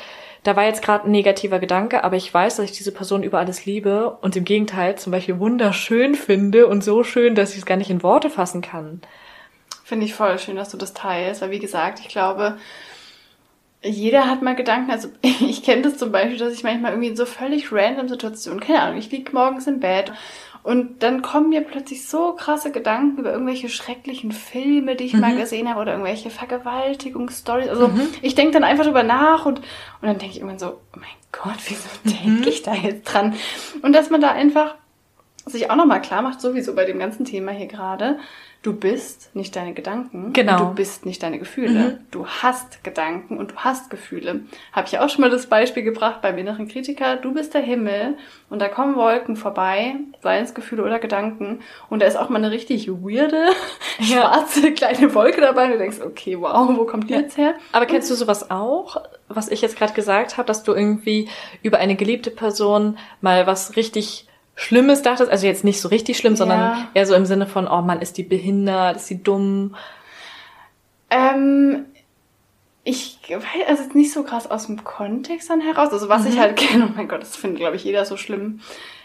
S1: da war jetzt gerade ein negativer Gedanke, aber ich weiß, dass ich diese Person über alles liebe und im Gegenteil zum Beispiel wunderschön finde und so schön, dass ich es gar nicht in Worte fassen kann.
S2: Finde ich voll schön, dass du das teilst, weil wie gesagt, ich glaube, jeder hat mal Gedanken. Also *laughs* ich kenne das zum Beispiel, dass ich manchmal irgendwie in so völlig random Situationen, keine Ahnung, ich lieg morgens im Bett und dann kommen mir plötzlich so krasse Gedanken über irgendwelche schrecklichen Filme, die ich mal gesehen habe oder irgendwelche Vergewaltigungsstories. Also ich denke dann einfach drüber nach und, und dann denke ich irgendwann so, oh mein Gott, wieso denke ich da jetzt dran? Und dass man da einfach sich auch nochmal klar macht, sowieso bei dem ganzen Thema hier gerade, du bist nicht deine Gedanken.
S1: Genau.
S2: Du bist nicht deine Gefühle. Du hast Gedanken und du hast Gefühle. Habe ich auch schon mal das Beispiel gebracht beim inneren Kritiker. Du bist der Himmel und da kommen Wolken vorbei, seien es Gefühle oder Gedanken. Und da ist auch mal eine richtig weirde, *laughs*
S1: Ja.
S2: schwarze kleine Wolke dabei. Und du denkst, okay, wow, wo kommt die jetzt her?
S1: Aber kennst du sowas auch, was ich jetzt gerade gesagt habe, dass du irgendwie über eine geliebte Person mal was richtig Schlimmes dachtest? Also jetzt nicht so richtig schlimm, sondern
S2: Ja.
S1: eher so im Sinne von, oh Mann, ist die behindert, ist die dumm.
S2: Ähm, ich weiß, also jetzt nicht so krass aus dem Kontext dann heraus. Also was ich halt kenne, *laughs* oh mein Gott, das findet, glaube ich, jeder so schlimm.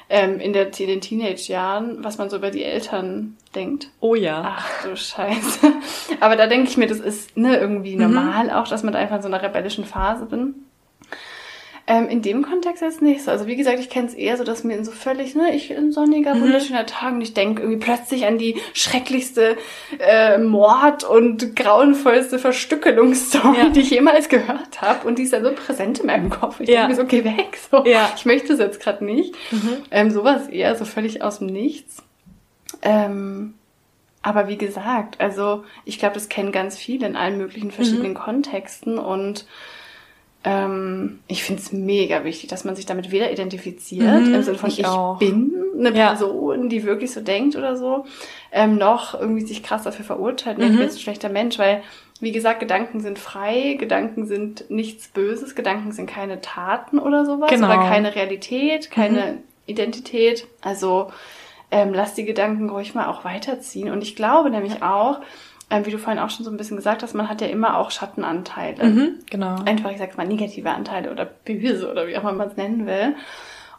S2: Ähm, in, der, in den Teenage-Jahren, was man so über die Eltern denkt.
S1: Oh ja.
S2: Ach du Scheiße. *laughs* Aber da denke ich mir, das ist ne, irgendwie normal auch, dass man da einfach in so einer rebellischen Phase bin. Ähm, in dem Kontext jetzt nicht so. Also wie gesagt, ich kenne es eher so, dass mir in so völlig, ne, ich in sonniger, wunderschöner Tag und ich denke irgendwie plötzlich an die schrecklichste äh, Mord- und grauenvollste Verstückelungsstory,
S1: Ja.
S2: die ich jemals gehört habe. Und die ist dann so präsent in meinem Kopf. Ich
S1: Ja.
S2: denke mir so, geh weg. So.
S1: Ja.
S2: Ich möchte es jetzt gerade nicht. Ähm, sowas eher so völlig aus dem Nichts. Ähm, aber wie gesagt, also ich glaube, das kennen ganz viele in allen möglichen verschiedenen Kontexten und ähm, ich finde es mega wichtig, dass man sich damit weder identifiziert,
S1: Mhm,
S2: im Sinne von
S1: ich
S2: ich, bin eine
S1: Ja.
S2: Person, die wirklich so denkt oder so, ähm, noch irgendwie sich krass dafür verurteilt,
S1: Mhm.
S2: mhm. ich bin jetzt ein schlechter Mensch, weil, wie gesagt, Gedanken sind frei, Gedanken sind nichts Böses, Gedanken sind keine Taten oder sowas
S1: Genau.
S2: oder keine Realität, keine Identität. Also ähm, lass die Gedanken ruhig mal auch weiterziehen. Und ich glaube nämlich auch, wie du vorhin auch schon so ein bisschen gesagt hast, man hat ja immer auch Schattenanteile.
S1: Mhm, genau.
S2: Einfach, ich sag's mal, negative Anteile oder böse oder wie auch immer man es nennen will.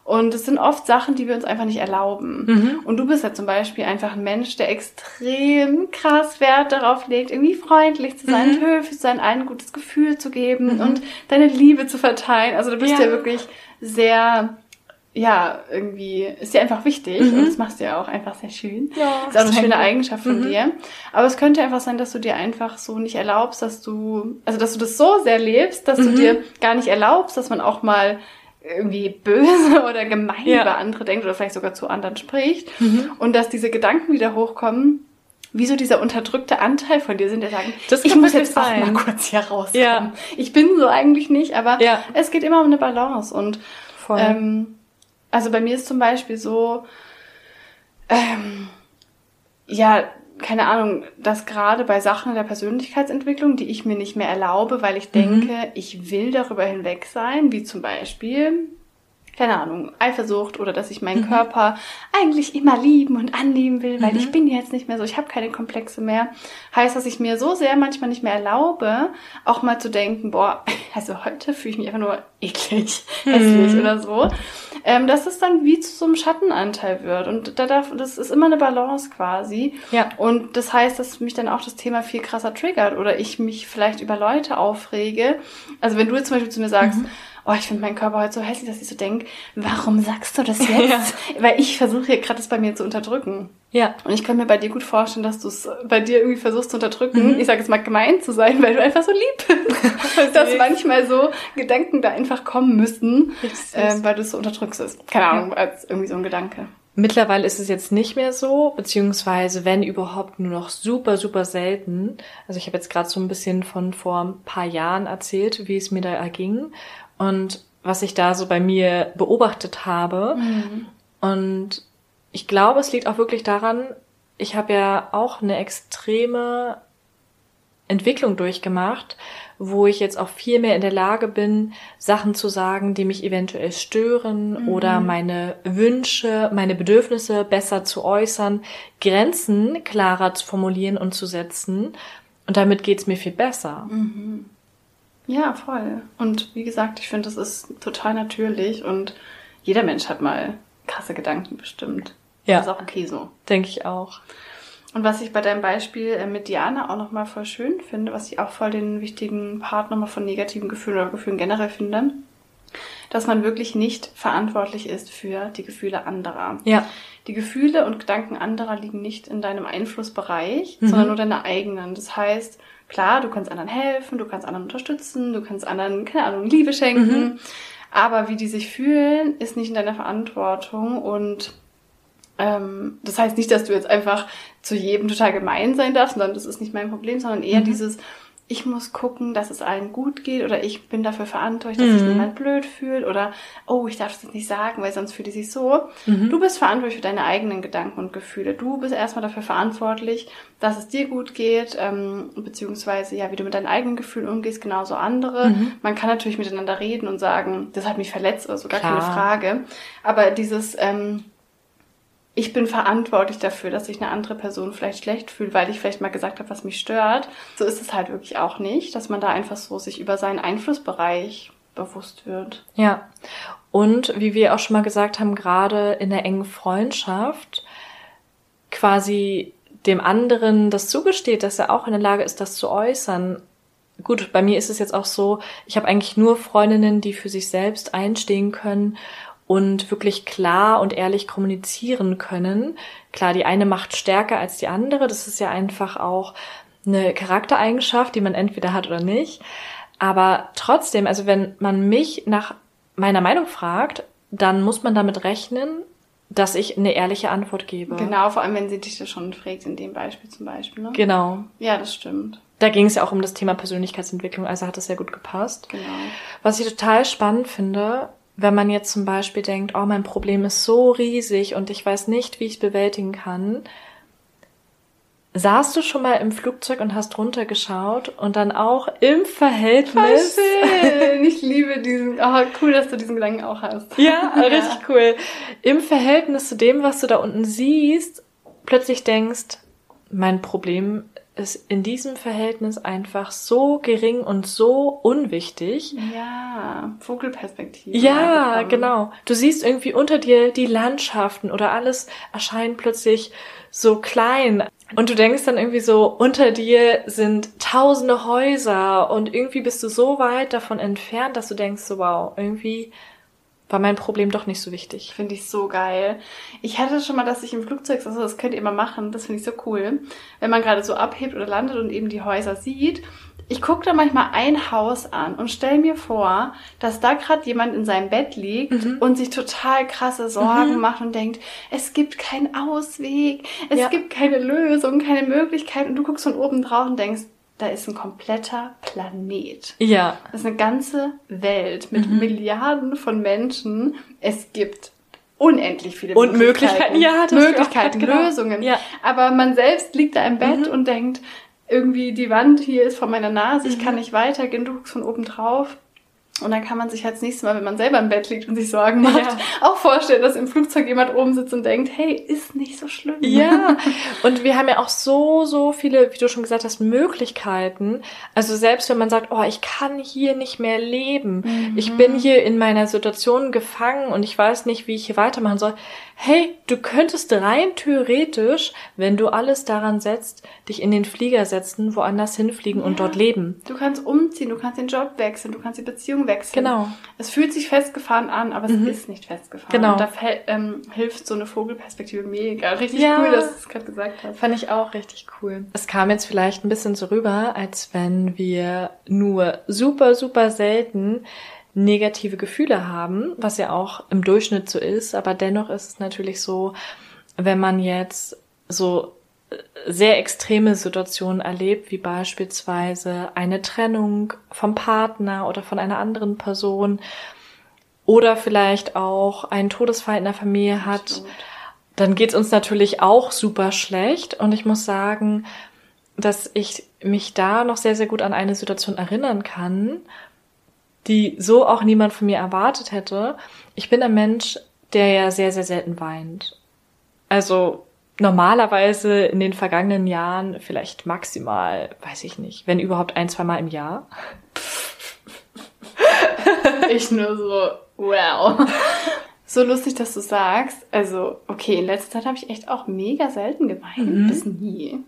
S2: Und es sind oft Sachen, die wir uns einfach nicht erlauben.
S1: Mhm.
S2: Und du bist ja zum Beispiel einfach ein Mensch, der extrem krass Wert darauf legt, irgendwie freundlich zu
S1: Mhm.
S2: sein, höflich zu sein, allen ein gutes Gefühl zu geben und deine Liebe zu verteilen. Also du bist ja,
S1: Ja.
S2: wirklich sehr, ja, irgendwie, ist dir einfach wichtig und das machst du ja auch einfach sehr schön.
S1: Mhm. Ja,
S2: ist auch eine schöne Eigenschaft von
S1: Mhm.
S2: dir. Aber es könnte einfach sein, dass du dir einfach so nicht erlaubst, dass du, also dass du das so sehr lebst, dass
S1: Mhm.
S2: du dir gar nicht erlaubst, dass man auch mal irgendwie böse *laughs* oder gemein
S1: Ja.
S2: über andere denkt oder vielleicht sogar zu anderen spricht.
S1: Mhm.
S2: Und dass diese Gedanken wieder hochkommen, wie so dieser unterdrückte Anteil von dir sind, der sagen,
S1: Das
S2: ich muss jetzt auch
S1: sein.
S2: mal kurz hier rauskommen.
S1: Ja.
S2: Ich bin so eigentlich nicht, aber
S1: Ja.
S2: es geht immer um eine Balance. Und
S1: Voll.
S2: ähm, also bei mir ist zum Beispiel so, ähm, ja, keine Ahnung, dass gerade bei Sachen der Persönlichkeitsentwicklung, die ich mir nicht mehr erlaube, weil ich denke, mhm. ich will darüber hinweg sein, wie zum Beispiel keine Ahnung, Eifersucht oder dass ich meinen mhm. Körper eigentlich immer lieben und annehmen will, weil mhm. ich bin jetzt nicht mehr so, ich habe keine Komplexe mehr, heißt, dass ich mir so sehr manchmal nicht mehr erlaube, auch mal zu denken, boah, *laughs* also heute fühle ich mich einfach nur eklig, *laughs* mhm. hässlich oder so, ähm, dass es dann wie zu so einem Schattenanteil wird und da darf, das ist immer eine Balance quasi ja. und das heißt, dass mich dann auch das Thema viel krasser triggert oder ich mich vielleicht über Leute aufrege, also wenn du jetzt zum Beispiel zu mir sagst, mhm oh, ich finde meinen Körper heute so hässlich, dass ich so denke, warum sagst du das *laughs* jetzt? Ja. Weil ich versuche hier gerade das bei mir zu unterdrücken. Ja. Und ich kann mir bei dir gut vorstellen, dass du es bei dir irgendwie versuchst zu unterdrücken. Mhm. Ich sage jetzt mal gemein zu sein, weil du einfach so lieb bist. *laughs* dass manchmal so Gedanken da einfach kommen müssen, äh, weil du es so unterdrückst. Keine Ahnung, ja. als irgendwie so ein Gedanke.
S1: Mittlerweile ist es jetzt nicht mehr so, beziehungsweise wenn überhaupt nur noch super, super selten. Also ich habe jetzt gerade so ein bisschen von vor ein paar Jahren erzählt, wie es mir da erging und was ich da so bei mir beobachtet habe. Mhm. Und ich glaube, es liegt auch wirklich daran, ich habe ja auch eine extreme Entwicklung durchgemacht, wo ich jetzt auch viel mehr in der Lage bin, Sachen zu sagen, die mich eventuell stören mhm. oder meine Wünsche, meine Bedürfnisse besser zu äußern, Grenzen klarer zu formulieren und zu setzen. Und damit geht's mir viel besser.
S2: Mhm. Ja, voll. Und wie gesagt, ich finde, das ist total natürlich und jeder Mensch hat mal krasse Gedanken bestimmt. Ja. Das ist auch okay so.
S1: Denke ich auch.
S2: Und was ich bei deinem Beispiel äh, mit Diana auch nochmal voll schön finde, was ich auch voll den wichtigen Part nochmal von negativen Gefühlen oder Gefühlen generell finde, dass man wirklich nicht verantwortlich ist für die Gefühle anderer. Ja. Die Gefühle und Gedanken anderer liegen nicht in deinem Einflussbereich, mhm. sondern nur deine eigenen. Das heißt, Klar, du kannst anderen helfen, du kannst anderen unterstützen, du kannst anderen, keine Ahnung, Liebe schenken. Mhm. Aber wie die sich fühlen, ist nicht in deiner Verantwortung und ähm, das heißt nicht, dass du jetzt einfach zu jedem total gemein sein darfst, sondern das ist nicht mein Problem, sondern eher mhm. dieses, ich muss gucken, dass es allen gut geht oder ich bin dafür verantwortlich, dass mhm. sich niemand blöd fühlt oder oh, ich darf das jetzt nicht sagen, weil sonst fühlt die sich so. Mhm. Du bist verantwortlich für deine eigenen Gedanken und Gefühle. Du bist erstmal dafür verantwortlich, dass es dir gut geht, ähm, beziehungsweise ja, wie du mit deinen eigenen Gefühlen umgehst, genauso andere. Mhm. Man kann natürlich miteinander reden und sagen, das hat mich verletzt oder so, gar Klar. keine Frage. Aber dieses ähm, ich bin verantwortlich dafür, dass sich eine andere Person vielleicht schlecht fühlt, weil ich vielleicht mal gesagt habe, was mich stört. So ist es halt wirklich auch nicht, dass man da einfach so sich über seinen Einflussbereich bewusst wird.
S1: Ja. Und wie wir auch schon mal gesagt haben, gerade in der engen Freundschaft quasi dem anderen das zugesteht, dass er auch in der Lage ist, das zu äußern. Gut, bei mir ist es jetzt auch so, ich habe eigentlich nur Freundinnen, die für sich selbst einstehen können und wirklich klar und ehrlich kommunizieren können. Klar, die eine macht stärker als die andere. Das ist ja einfach auch eine Charaktereigenschaft, die man entweder hat oder nicht. Aber trotzdem, also wenn man mich nach meiner Meinung fragt, dann muss man damit rechnen, dass ich eine ehrliche Antwort gebe.
S2: Genau, vor allem wenn sie dich das schon fragt, in dem Beispiel zum Beispiel. Ne?
S1: Genau.
S2: Ja, das stimmt.
S1: Da ging es ja auch um das Thema Persönlichkeitsentwicklung, also hat das sehr gut gepasst. Genau. Was ich total spannend finde, wenn man jetzt zum Beispiel denkt, oh, mein Problem ist so riesig und ich weiß nicht, wie ich es bewältigen kann, saßt du schon mal im Flugzeug und hast runtergeschaut und dann auch im Verhältnis.
S2: schön. Ich liebe diesen, oh, cool, dass du diesen Gedanken auch hast.
S1: Ja, *laughs* richtig cool. Im Verhältnis zu dem, was du da unten siehst, plötzlich denkst, mein Problem ist in diesem Verhältnis einfach so gering und so unwichtig.
S2: Ja, Vogelperspektive.
S1: Ja, genau. Du siehst irgendwie unter dir die Landschaften oder alles erscheint plötzlich so klein. Und du denkst dann irgendwie so, unter dir sind tausende Häuser und irgendwie bist du so weit davon entfernt, dass du denkst so, wow, irgendwie war mein Problem doch nicht so wichtig.
S2: Finde ich so geil. Ich hatte schon mal, dass ich im Flugzeug, also das könnt ihr immer machen, das finde ich so cool. Wenn man gerade so abhebt oder landet und eben die Häuser sieht. Ich gucke da manchmal ein Haus an und stell mir vor, dass da gerade jemand in seinem Bett liegt mhm. und sich total krasse Sorgen mhm. macht und denkt, es gibt keinen Ausweg, es ja. gibt keine Lösung, keine Möglichkeit. Und du guckst von oben drauf und denkst, da ist ein kompletter Planet. Ja. Das ist eine ganze Welt mit mhm. Milliarden von Menschen. Es gibt unendlich viele
S1: und Möglichkeiten, ja,
S2: Möglichkeiten, genau. Lösungen. Ja. Aber man selbst liegt da im Bett mhm. und denkt, irgendwie die Wand hier ist vor meiner Nase, ich mhm. kann nicht weitergehen, du guckst von oben drauf. Und dann kann man sich halt das nächste Mal, wenn man selber im Bett liegt und sich Sorgen macht, ja. auch vorstellen, dass im Flugzeug jemand oben sitzt und denkt, hey, ist nicht so schlimm.
S1: Ja, *laughs* und wir haben ja auch so, so viele, wie du schon gesagt hast, Möglichkeiten. Also selbst wenn man sagt, oh, ich kann hier nicht mehr leben, mhm. ich bin hier in meiner Situation gefangen und ich weiß nicht, wie ich hier weitermachen soll. Hey, du könntest rein theoretisch, wenn du alles daran setzt, dich in den Flieger setzen, woanders hinfliegen ja. und dort leben.
S2: Du kannst umziehen, du kannst den Job wechseln, du kannst die Beziehung wechseln.
S1: Genau.
S2: Es fühlt sich festgefahren an, aber es mhm. ist nicht festgefahren.
S1: Genau.
S2: Und da ähm, hilft so eine Vogelperspektive mega. Richtig ja. cool, dass du es gerade gesagt hast.
S1: Fand ich auch richtig cool. Es kam jetzt vielleicht ein bisschen so rüber, als wenn wir nur super, super selten negative Gefühle haben, was ja auch im Durchschnitt so ist, aber dennoch ist es natürlich so, wenn man jetzt so sehr extreme Situationen erlebt, wie beispielsweise eine Trennung vom Partner oder von einer anderen Person oder vielleicht auch einen Todesfall in der Familie hat, dann geht's uns natürlich auch super schlecht. Und ich muss sagen, dass ich mich da noch sehr, sehr gut an eine Situation erinnern kann, die so auch niemand von mir erwartet hätte. Ich bin ein Mensch, der ja sehr, sehr selten weint. Also normalerweise in den vergangenen Jahren vielleicht maximal, weiß ich nicht, wenn überhaupt ein, zwei Mal im Jahr.
S2: ich nur so, wow. So lustig, dass du sagst. Also, okay, in letzter Zeit habe ich echt auch mega selten geweint. Mhm. Bis nie.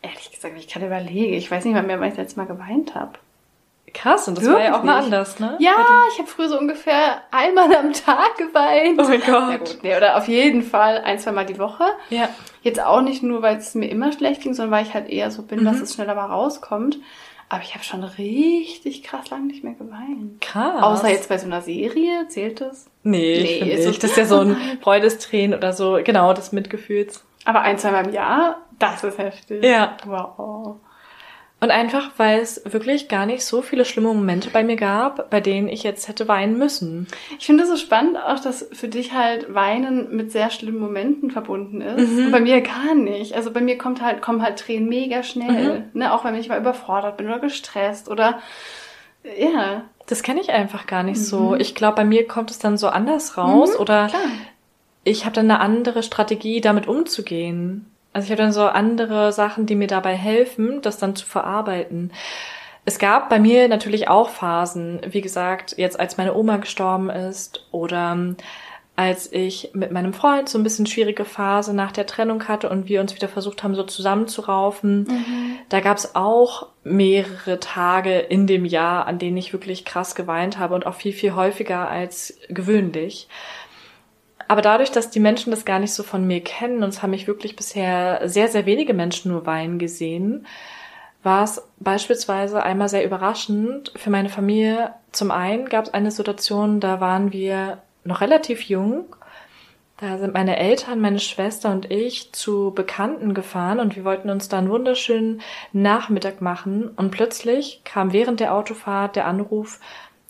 S2: Ehrlich gesagt, ich kann überlegen. Ich weiß nicht mal mehr, wann ich das letzte Mal geweint habe.
S1: Krass, und das Wirklich war ja auch mal anders, ne?
S2: Ja, ich habe früher so ungefähr einmal am Tag geweint.
S1: Oh mein Gott. Ja,
S2: gut, nee, oder auf jeden Fall ein, zwei Mal die Woche.
S1: Ja.
S2: Jetzt auch nicht nur, weil es mir immer schlecht ging, sondern weil ich halt eher so bin, mhm. dass es schneller mal rauskommt. Aber ich habe schon richtig krass lang nicht mehr geweint.
S1: Krass.
S2: Außer jetzt bei so einer Serie, zählt das?
S1: Nee, nee ist nicht. Das ist ja so ein *laughs* Freudestränen oder so, genau, das Mitgefühls.
S2: Aber ein, zwei Mal im Jahr, das ist heftig.
S1: Ja.
S2: Wow.
S1: Und einfach, weil es wirklich gar nicht so viele schlimme Momente bei mir gab, bei denen ich jetzt hätte weinen müssen.
S2: Ich finde es so spannend auch, dass für dich halt Weinen mit sehr schlimmen Momenten verbunden ist. Mhm. Und bei mir gar nicht. Also bei mir kommt halt, kommen halt Tränen mega schnell. Mhm. Ne? Auch wenn ich mal überfordert bin oder gestresst oder ja.
S1: Das kenne ich einfach gar nicht mhm. so. Ich glaube, bei mir kommt es dann so anders raus mhm, oder klar. ich habe dann eine andere Strategie, damit umzugehen. Also ich habe dann so andere Sachen, die mir dabei helfen, das dann zu verarbeiten. Es gab bei mir natürlich auch Phasen, wie gesagt, jetzt als meine Oma gestorben ist oder ähm, als ich mit meinem Freund so ein bisschen schwierige Phase nach der Trennung hatte und wir uns wieder versucht haben, so zusammenzuraufen. Mhm. Da gab es auch mehrere Tage in dem Jahr, an denen ich wirklich krass geweint habe und auch viel, viel häufiger als gewöhnlich. Aber dadurch, dass die Menschen das gar nicht so von mir kennen, und es haben mich wirklich bisher sehr, sehr wenige Menschen nur weinen gesehen, war es beispielsweise einmal sehr überraschend für meine Familie. Zum einen gab es eine Situation, da waren wir noch relativ jung. Da sind meine Eltern, meine Schwester und ich zu Bekannten gefahren und wir wollten uns da einen wunderschönen Nachmittag machen. Und plötzlich kam während der Autofahrt der Anruf,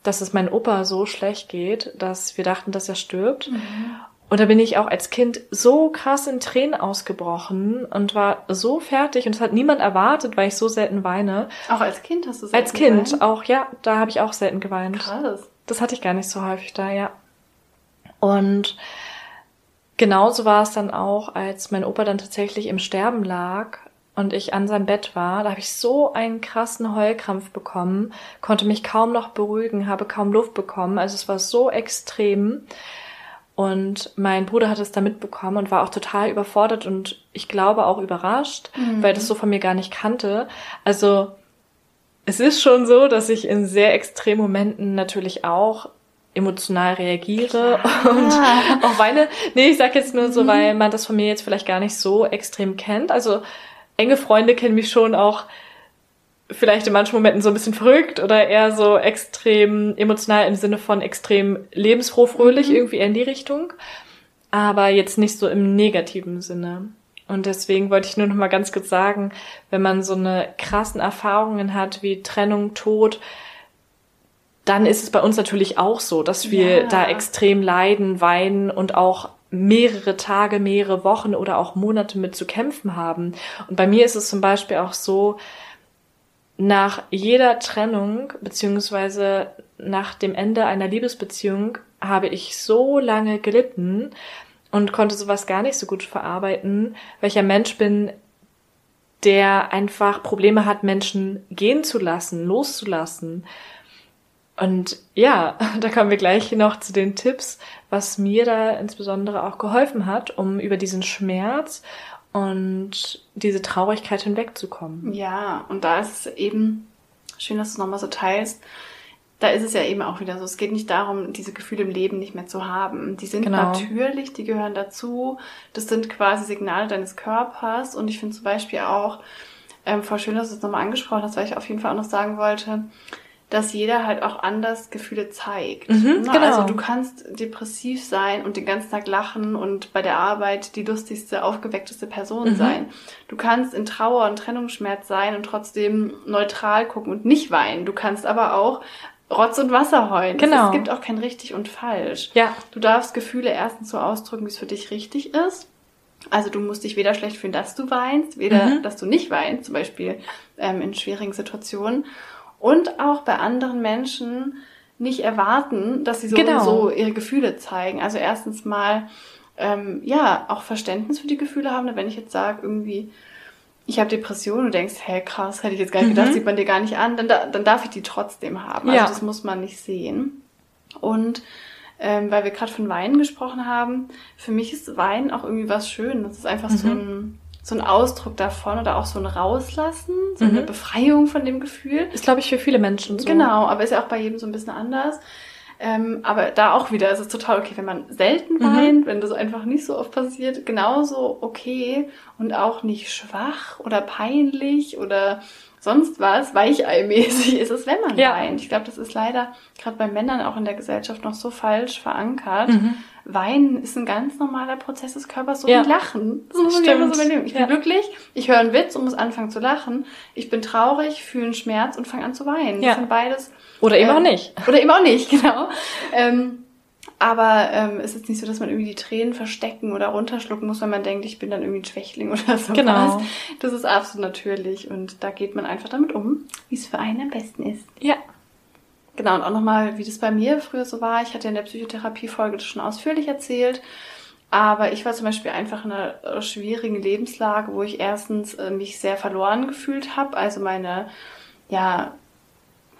S1: dass es meinem Opa so schlecht geht, dass wir dachten, dass er stirbt. Mhm. Und da bin ich auch als Kind so krass in Tränen ausgebrochen und war so fertig und es hat niemand erwartet, weil ich so selten weine.
S2: Auch als Kind hast du
S1: selten Als Kind geweint? auch, ja, da habe ich auch selten geweint.
S2: Krass.
S1: Das hatte ich gar nicht so häufig da, ja. Und genauso war es dann auch, als mein Opa dann tatsächlich im Sterben lag und ich an seinem Bett war, da habe ich so einen krassen Heulkrampf bekommen, konnte mich kaum noch beruhigen, habe kaum Luft bekommen. Also es war so extrem. Und mein Bruder hat es da mitbekommen und war auch total überfordert und ich glaube auch überrascht, mhm. weil das so von mir gar nicht kannte. Also es ist schon so, dass ich in sehr extremen Momenten natürlich auch emotional reagiere Klar. und *laughs* auch weine. Nee, ich sag jetzt nur so, mhm. weil man das von mir jetzt vielleicht gar nicht so extrem kennt. Also enge Freunde kennen mich schon auch vielleicht in manchen Momenten so ein bisschen verrückt oder eher so extrem emotional im Sinne von extrem lebensfroh, fröhlich, mhm. irgendwie eher in die Richtung. Aber jetzt nicht so im negativen Sinne. Und deswegen wollte ich nur noch mal ganz kurz sagen, wenn man so eine krassen Erfahrungen hat wie Trennung, Tod, dann ist es bei uns natürlich auch so, dass wir ja. da extrem leiden, weinen und auch mehrere Tage, mehrere Wochen oder auch Monate mit zu kämpfen haben. Und bei mir ist es zum Beispiel auch so, nach jeder Trennung beziehungsweise nach dem Ende einer Liebesbeziehung habe ich so lange gelitten und konnte sowas gar nicht so gut verarbeiten, welcher Mensch bin, der einfach Probleme hat, Menschen gehen zu lassen, loszulassen. Und ja, *laughs* da kommen wir gleich noch zu den Tipps, was mir da insbesondere auch geholfen hat, um über diesen Schmerz und diese Traurigkeit hinwegzukommen.
S2: Ja, und da ist es eben schön, dass du es nochmal so teilst. Da ist es ja eben auch wieder so. Es geht nicht darum, diese Gefühle im Leben nicht mehr zu haben. Die sind genau. natürlich, die gehören dazu. Das sind quasi Signale deines Körpers. Und ich finde zum Beispiel auch, ähm, voll schön, dass du es nochmal angesprochen hast, weil ich auf jeden Fall auch noch sagen wollte, dass jeder halt auch anders Gefühle zeigt. Mhm, ne? genau. Also du kannst depressiv sein und den ganzen Tag lachen und bei der Arbeit die lustigste, aufgeweckteste Person mhm. sein. Du kannst in Trauer und Trennungsschmerz sein und trotzdem neutral gucken und nicht weinen. Du kannst aber auch Rotz und Wasser heulen. Genau. Es gibt auch kein richtig und falsch. Ja. Du darfst Gefühle erstens so ausdrücken, wie es für dich richtig ist. Also du musst dich weder schlecht fühlen, dass du weinst, weder, mhm. dass du nicht weinst, zum Beispiel ähm, in schwierigen Situationen und auch bei anderen Menschen nicht erwarten, dass sie so genau. so ihre Gefühle zeigen. Also erstens mal ähm, ja auch Verständnis für die Gefühle haben. Wenn ich jetzt sage irgendwie ich habe Depressionen und denkst, hey krass, hätte ich jetzt gar nicht mhm. gedacht, sieht man dir gar nicht an, dann, dann darf ich die trotzdem haben. Also ja. das muss man nicht sehen. Und ähm, weil wir gerade von Weinen gesprochen haben, für mich ist Wein auch irgendwie was Schönes. Das ist einfach mhm. so ein so ein Ausdruck davon oder auch so ein Rauslassen, so mhm. eine Befreiung von dem Gefühl.
S1: Ist, glaube ich, für viele Menschen so.
S2: Genau, aber ist ja auch bei jedem so ein bisschen anders. Ähm, aber da auch wieder ist es total okay, wenn man selten mhm. weint, wenn das einfach nicht so oft passiert, genauso okay und auch nicht schwach oder peinlich oder sonst was, weicheimäßig ist es, wenn man ja. weint. Ich glaube, das ist leider gerade bei Männern auch in der Gesellschaft noch so falsch verankert. Mhm. Weinen ist ein ganz normaler Prozess des Körpers, so ja. wie Lachen. Das muss man immer so überlegen. Ich bin ja. glücklich, ich höre einen Witz und muss anfangen zu lachen. Ich bin traurig, fühle einen Schmerz und fange an zu weinen. Ja. Das sind beides.
S1: Oder eben ähm, auch nicht.
S2: Oder eben auch nicht, *laughs* genau. Ähm, aber ähm, es ist nicht so, dass man irgendwie die Tränen verstecken oder runterschlucken muss, wenn man denkt, ich bin dann irgendwie ein Schwächling *laughs* oder so. Genau. Das ist absolut natürlich und da geht man einfach damit um, wie es für einen am besten ist. Ja. Genau, und auch nochmal, wie das bei mir früher so war. Ich hatte in der Psychotherapie-Folge das schon ausführlich erzählt. Aber ich war zum Beispiel einfach in einer schwierigen Lebenslage, wo ich erstens äh, mich sehr verloren gefühlt habe. Also meine, ja,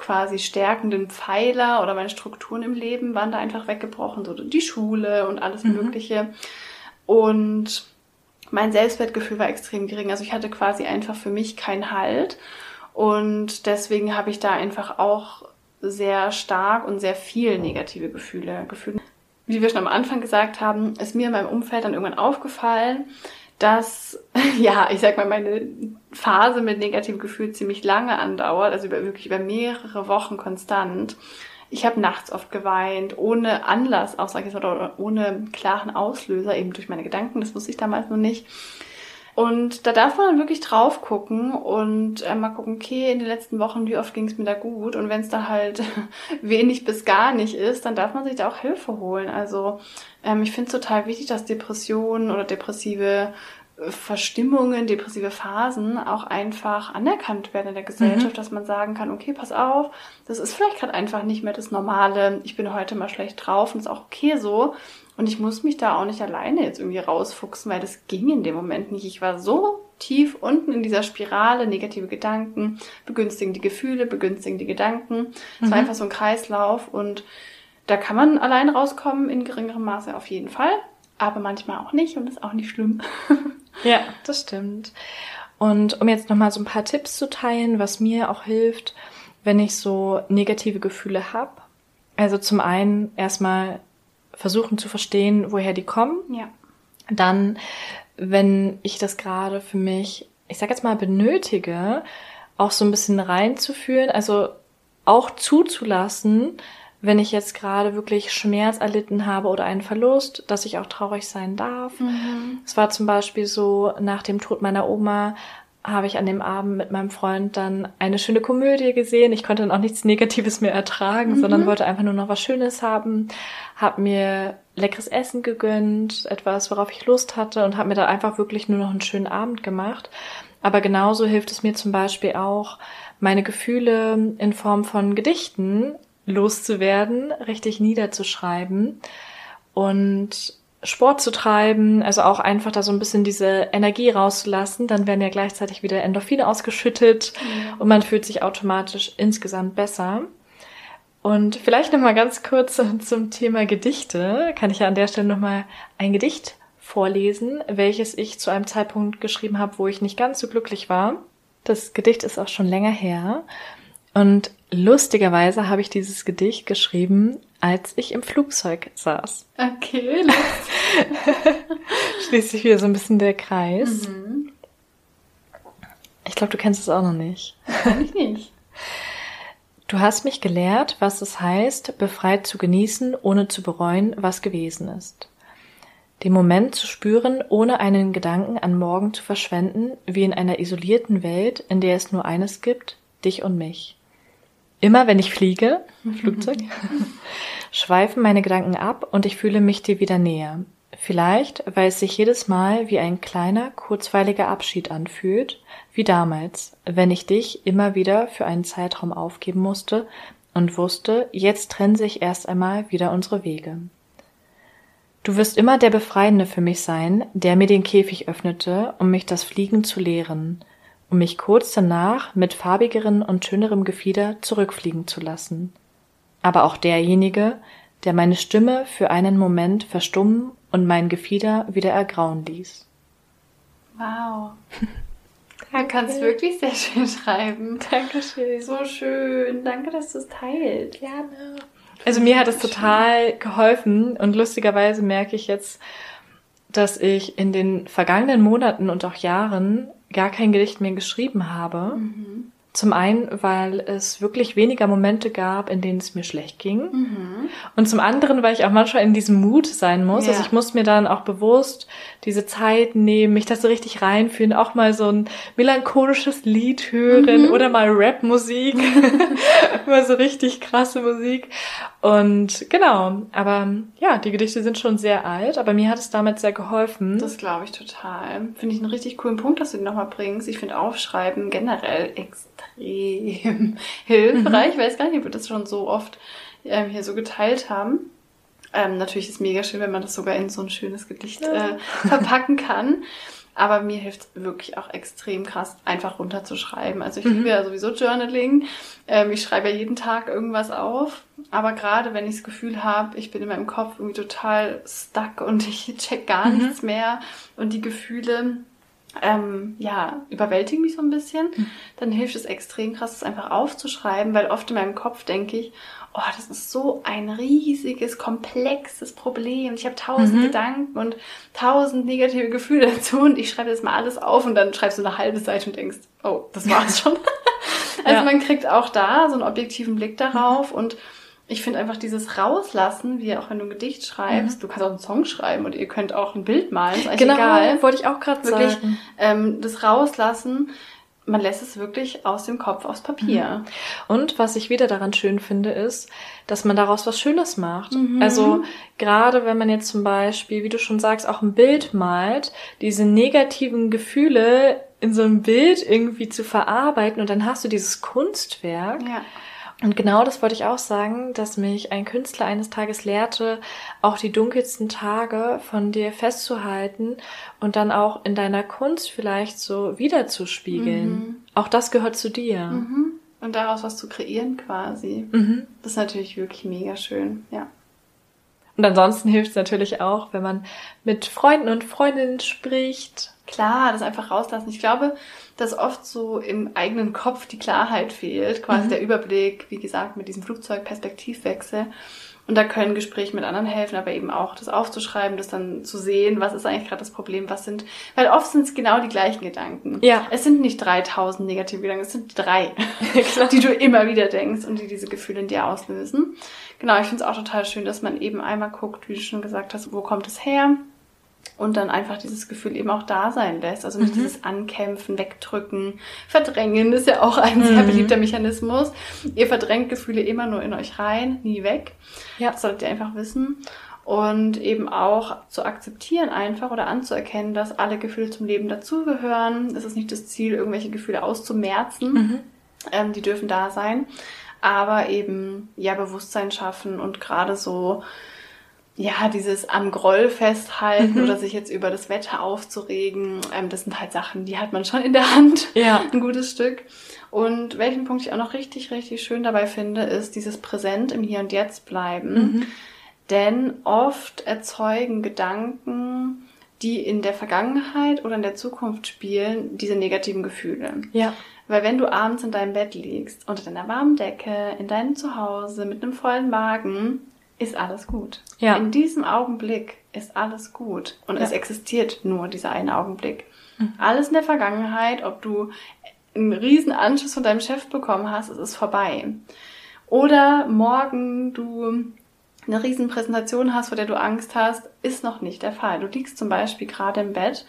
S2: quasi stärkenden Pfeiler oder meine Strukturen im Leben waren da einfach weggebrochen, so die Schule und alles mhm. Mögliche. Und mein Selbstwertgefühl war extrem gering. Also ich hatte quasi einfach für mich keinen Halt. Und deswegen habe ich da einfach auch sehr stark und sehr viel negative Gefühle gefühlt. Wie wir schon am Anfang gesagt haben, ist mir in meinem Umfeld dann irgendwann aufgefallen, dass, *laughs* ja, ich sag mal, meine Phase mit negativem Gefühl ziemlich lange andauert, also über, wirklich über mehrere Wochen konstant. Ich habe nachts oft geweint, ohne Anlass, auch sag ich mal, oder ohne klaren Auslöser, eben durch meine Gedanken, das wusste ich damals noch nicht. Und da darf man dann wirklich drauf gucken und äh, mal gucken, okay, in den letzten Wochen, wie oft ging es mir da gut? Und wenn es da halt *laughs* wenig bis gar nicht ist, dann darf man sich da auch Hilfe holen. Also ähm, ich finde es total wichtig, dass Depressionen oder depressive äh, Verstimmungen, depressive Phasen auch einfach anerkannt werden in der Gesellschaft, mhm. dass man sagen kann, okay, pass auf, das ist vielleicht gerade einfach nicht mehr das Normale, ich bin heute mal schlecht drauf und ist auch okay so. Und ich muss mich da auch nicht alleine jetzt irgendwie rausfuchsen, weil das ging in dem Moment nicht. Ich war so tief unten in dieser Spirale, negative Gedanken, begünstigen die Gefühle, begünstigen die Gedanken. Es mhm. war einfach so ein Kreislauf und da kann man allein rauskommen, in geringerem Maße auf jeden Fall, aber manchmal auch nicht und ist auch nicht schlimm. *laughs*
S1: ja, das stimmt. Und um jetzt nochmal so ein paar Tipps zu teilen, was mir auch hilft, wenn ich so negative Gefühle habe. Also zum einen erstmal versuchen zu verstehen, woher die kommen. Ja. Dann, wenn ich das gerade für mich, ich sag jetzt mal, benötige, auch so ein bisschen reinzufühlen, also auch zuzulassen, wenn ich jetzt gerade wirklich Schmerz erlitten habe oder einen Verlust, dass ich auch traurig sein darf. Mhm. Es war zum Beispiel so, nach dem Tod meiner Oma habe ich an dem Abend mit meinem Freund dann eine schöne Komödie gesehen. Ich konnte dann auch nichts Negatives mehr ertragen, mhm. sondern wollte einfach nur noch was Schönes haben. Habe mir leckeres Essen gegönnt, etwas, worauf ich Lust hatte und habe mir da einfach wirklich nur noch einen schönen Abend gemacht. Aber genauso hilft es mir zum Beispiel auch, meine Gefühle in Form von Gedichten loszuwerden, richtig niederzuschreiben und Sport zu treiben, also auch einfach da so ein bisschen diese Energie rauszulassen, dann werden ja gleichzeitig wieder Endorphine ausgeschüttet ja. und man fühlt sich automatisch insgesamt besser. Und vielleicht noch mal ganz kurz *laughs* zum Thema Gedichte. Kann ich ja an der Stelle noch mal ein Gedicht vorlesen, welches ich zu einem Zeitpunkt geschrieben habe, wo ich nicht ganz so glücklich war. Das Gedicht ist auch schon länger her. Und lustigerweise habe ich dieses Gedicht geschrieben, als ich im Flugzeug saß.
S2: Okay. *laughs*
S1: Schließt sich wieder so ein bisschen der Kreis. Mhm. Ich glaube, du kennst es auch noch nicht.
S2: Kann ich nicht.
S1: Du hast mich gelehrt, was es heißt, befreit zu genießen, ohne zu bereuen, was gewesen ist. Den Moment zu spüren, ohne einen Gedanken an morgen zu verschwenden, wie in einer isolierten Welt, in der es nur eines gibt, dich und mich. Immer wenn ich fliege, Flugzeug, *laughs* schweifen meine Gedanken ab und ich fühle mich dir wieder näher. Vielleicht, weil es sich jedes Mal wie ein kleiner, kurzweiliger Abschied anfühlt, wie damals, wenn ich dich immer wieder für einen Zeitraum aufgeben musste und wusste, jetzt trennen sich erst einmal wieder unsere Wege. Du wirst immer der Befreiende für mich sein, der mir den Käfig öffnete, um mich das Fliegen zu lehren, um mich kurz danach mit farbigeren und schönerem Gefieder zurückfliegen zu lassen. Aber auch derjenige, der meine Stimme für einen Moment verstummen und mein Gefieder wieder ergrauen ließ.
S2: Wow. *laughs* Du kannst wirklich sehr schön schreiben.
S1: Dankeschön.
S2: So schön. Danke, dass du es teilst.
S1: Gerne. Also mir hat es total geholfen und lustigerweise merke ich jetzt, dass ich in den vergangenen Monaten und auch Jahren gar kein Gedicht mehr geschrieben habe. Mhm. Zum einen, weil es wirklich weniger Momente gab, in denen es mir schlecht ging. Mhm. Und zum anderen, weil ich auch manchmal in diesem Mut sein muss. Also ja. Also ich muss mir dann auch bewusst diese Zeit nehmen, mich da so richtig reinfühlen, auch mal so ein melancholisches Lied hören mhm. oder mal Rap-Musik. *laughs* mal so richtig krasse Musik. Und genau, aber ja, die Gedichte sind schon sehr alt, aber mir hat es damals sehr geholfen.
S2: Das glaube ich total. Finde ich einen richtig coolen Punkt, dass du den nochmal bringst. Ich finde Aufschreiben generell extrem *laughs* hilfreich. Mhm. Ich weiß gar nicht, ob wir das schon so oft ähm, hier so geteilt haben. Ähm, natürlich ist es mega schön, wenn man das sogar in so ein schönes Gedicht ja. äh, *laughs* verpacken kann. Aber mir hilft wirklich auch extrem krass, einfach runterzuschreiben. Also ich mhm. liebe ja sowieso Journaling. Ähm, ich schreibe ja jeden Tag irgendwas auf. Aber gerade wenn ich das Gefühl habe, ich bin in meinem Kopf irgendwie total stuck und *laughs* ich check gar mhm. nichts mehr und die Gefühle ähm, ja, überwältigen mich so ein bisschen, mhm. dann hilft es extrem krass, es einfach aufzuschreiben, weil oft in meinem Kopf denke ich, oh, das ist so ein riesiges, komplexes Problem. Ich habe tausend mhm. Gedanken und tausend negative Gefühle dazu und ich schreibe das mal alles auf und dann schreibst du eine halbe Seite und denkst, oh, das war's schon. *laughs* also ja. man kriegt auch da so einen objektiven Blick darauf und ich finde einfach dieses Rauslassen, wie auch wenn du ein Gedicht schreibst, mhm. du kannst auch einen Song schreiben und ihr könnt auch ein Bild malen, ist eigentlich genau, egal.
S1: wollte ich auch gerade sagen.
S2: Ähm, das Rauslassen man lässt es wirklich aus dem Kopf aufs Papier.
S1: Mhm. Und was ich wieder daran schön finde, ist, dass man daraus was Schönes macht. Mhm. Also gerade wenn man jetzt zum Beispiel, wie du schon sagst, auch ein Bild malt, diese negativen Gefühle in so einem Bild irgendwie zu verarbeiten und dann hast du dieses Kunstwerk. Ja. Und genau das wollte ich auch sagen, dass mich ein Künstler eines Tages lehrte, auch die dunkelsten Tage von dir festzuhalten und dann auch in deiner Kunst vielleicht so wiederzuspiegeln. Mhm. Auch das gehört zu dir.
S2: Mhm. Und daraus was zu kreieren quasi. Mhm. Das ist natürlich wirklich mega schön, ja.
S1: Und ansonsten hilft es natürlich auch, wenn man mit Freunden und Freundinnen spricht.
S2: Klar, das einfach rauslassen. Ich glaube, dass oft so im eigenen Kopf die Klarheit fehlt, quasi mhm. der Überblick, wie gesagt, mit diesem Flugzeug-Perspektivwechsel. Und da können Gespräche mit anderen helfen, aber eben auch das aufzuschreiben, das dann zu sehen, was ist eigentlich gerade das Problem, was sind, weil oft sind es genau die gleichen Gedanken. Ja. Es sind nicht 3000 negative Gedanken, es sind drei, *laughs* *laughs* die du immer wieder denkst und die diese Gefühle in dir auslösen. Genau, ich finde es auch total schön, dass man eben einmal guckt, wie du schon gesagt hast, wo kommt es her? Und dann einfach dieses Gefühl eben auch da sein lässt. Also nicht mhm. dieses Ankämpfen, Wegdrücken, Verdrängen ist ja auch ein mhm. sehr beliebter Mechanismus. Ihr verdrängt Gefühle immer nur in euch rein, nie weg. Ja. Das solltet ihr einfach wissen. Und eben auch zu akzeptieren einfach oder anzuerkennen, dass alle Gefühle zum Leben dazugehören. Es ist nicht das Ziel, irgendwelche Gefühle auszumerzen. Mhm. Ähm, die dürfen da sein. Aber eben, ja, Bewusstsein schaffen und gerade so ja, dieses am Groll festhalten mhm. oder sich jetzt über das Wetter aufzuregen, ähm, das sind halt Sachen, die hat man schon in der Hand. Ja. Ein gutes Stück. Und welchen Punkt ich auch noch richtig, richtig schön dabei finde, ist dieses Präsent im Hier und Jetzt bleiben. Mhm. Denn oft erzeugen Gedanken, die in der Vergangenheit oder in der Zukunft spielen, diese negativen Gefühle. Ja. Weil wenn du abends in deinem Bett liegst, unter deiner warmen Decke, in deinem Zuhause, mit einem vollen Magen, ist alles gut. Ja. In diesem Augenblick ist alles gut. Und ja. es existiert nur dieser eine Augenblick. Mhm. Alles in der Vergangenheit, ob du einen riesen Anschluss von deinem Chef bekommen hast, es ist vorbei. Oder morgen du eine riesen Präsentation hast, vor der du Angst hast, ist noch nicht der Fall. Du liegst zum Beispiel gerade im Bett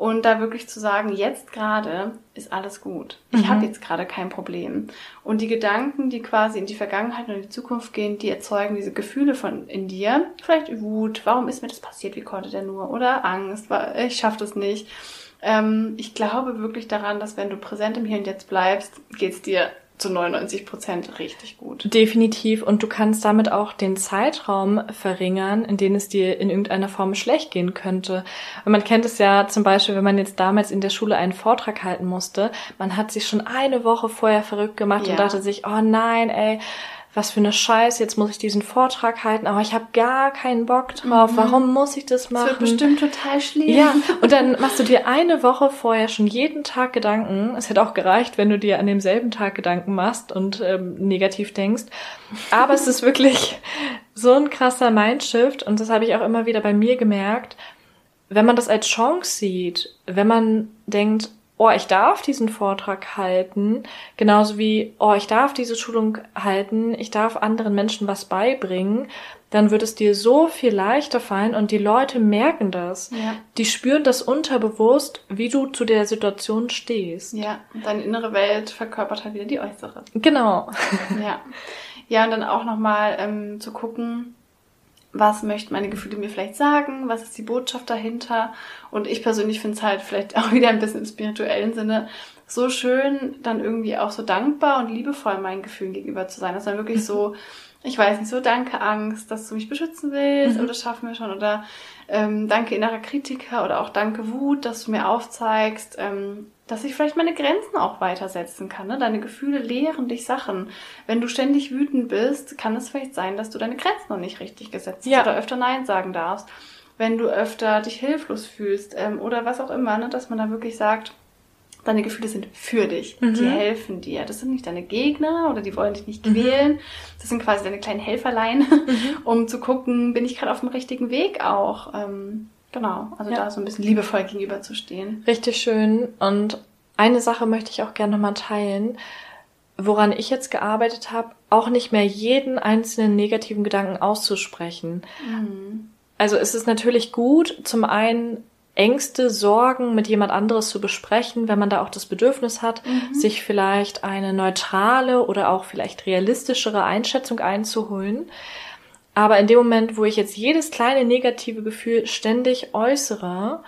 S2: und da wirklich zu sagen, jetzt gerade ist alles gut. Ich mhm. habe jetzt gerade kein Problem. Und die Gedanken, die quasi in die Vergangenheit und in die Zukunft gehen, die erzeugen diese Gefühle von in dir. Vielleicht Wut, warum ist mir das passiert, wie konnte der nur? Oder Angst, ich schaffe das nicht. Ähm, ich glaube wirklich daran, dass wenn du präsent im Hier und Jetzt bleibst, geht's dir zu 99 Prozent richtig gut.
S1: Definitiv. Und du kannst damit auch den Zeitraum verringern, in dem es dir in irgendeiner Form schlecht gehen könnte. Und man kennt es ja zum Beispiel, wenn man jetzt damals in der Schule einen Vortrag halten musste. Man hat sich schon eine Woche vorher verrückt gemacht ja. und dachte sich, oh nein, ey, was für eine Scheiße, jetzt muss ich diesen Vortrag halten, aber ich habe gar keinen Bock drauf. Mhm. Warum muss ich das machen? Das
S2: wird bestimmt total schlimm.
S1: Ja, und dann machst du dir eine Woche vorher schon jeden Tag Gedanken. Es hätte auch gereicht, wenn du dir an demselben Tag Gedanken machst und ähm, negativ denkst. Aber es ist wirklich so ein krasser Mindshift und das habe ich auch immer wieder bei mir gemerkt. Wenn man das als Chance sieht, wenn man denkt, oh, ich darf diesen Vortrag halten, genauso wie, oh, ich darf diese Schulung halten, ich darf anderen Menschen was beibringen, dann wird es dir so viel leichter fallen und die Leute merken das. Ja. Die spüren das unterbewusst, wie du zu der Situation stehst.
S2: Ja, deine innere Welt verkörpert halt wieder die äußere.
S1: Genau.
S2: Ja. Ja, und dann auch nochmal ähm, zu gucken, was möchten meine Gefühle mir vielleicht sagen, was ist die Botschaft dahinter. Und ich persönlich finde es halt vielleicht *laughs* auch wieder ein bisschen im spirituellen Sinne so schön, dann irgendwie auch so dankbar und liebevoll meinen Gefühlen gegenüber zu sein. Dass man wirklich so, *laughs* ich weiß nicht, so danke Angst, dass du mich beschützen willst, mhm. oder das schaffen wir schon, oder ähm, danke innerer Kritiker oder auch danke Wut, dass du mir aufzeigst, ähm, dass ich vielleicht meine Grenzen auch weitersetzen kann. Ne? Deine Gefühle lehren dich Sachen. Wenn du ständig wütend bist, kann es vielleicht sein, dass du deine Grenzen noch nicht richtig gesetzt hast ja. oder öfter Nein sagen darfst. Wenn du öfter dich hilflos fühlst ähm, oder was auch immer, ne? dass man da wirklich sagt, deine Gefühle sind für dich. Mhm. Die helfen dir. Das sind nicht deine Gegner oder die wollen dich nicht mhm. quälen. Das sind quasi deine kleinen Helferlein, mhm. *laughs* um zu gucken, bin ich gerade auf dem richtigen Weg auch. Ähm, Genau, also ja. da so ein bisschen liebevoll gegenüberzustehen.
S1: Richtig schön. Und eine Sache möchte ich auch gerne nochmal teilen, woran ich jetzt gearbeitet habe, auch nicht mehr jeden einzelnen negativen Gedanken auszusprechen. Mhm. Also es ist natürlich gut, zum einen Ängste, Sorgen mit jemand anderes zu besprechen, wenn man da auch das Bedürfnis hat, mhm. sich vielleicht eine neutrale oder auch vielleicht realistischere Einschätzung einzuholen. Aber in dem Moment, wo ich jetzt jedes kleine negative Gefühl ständig äußere,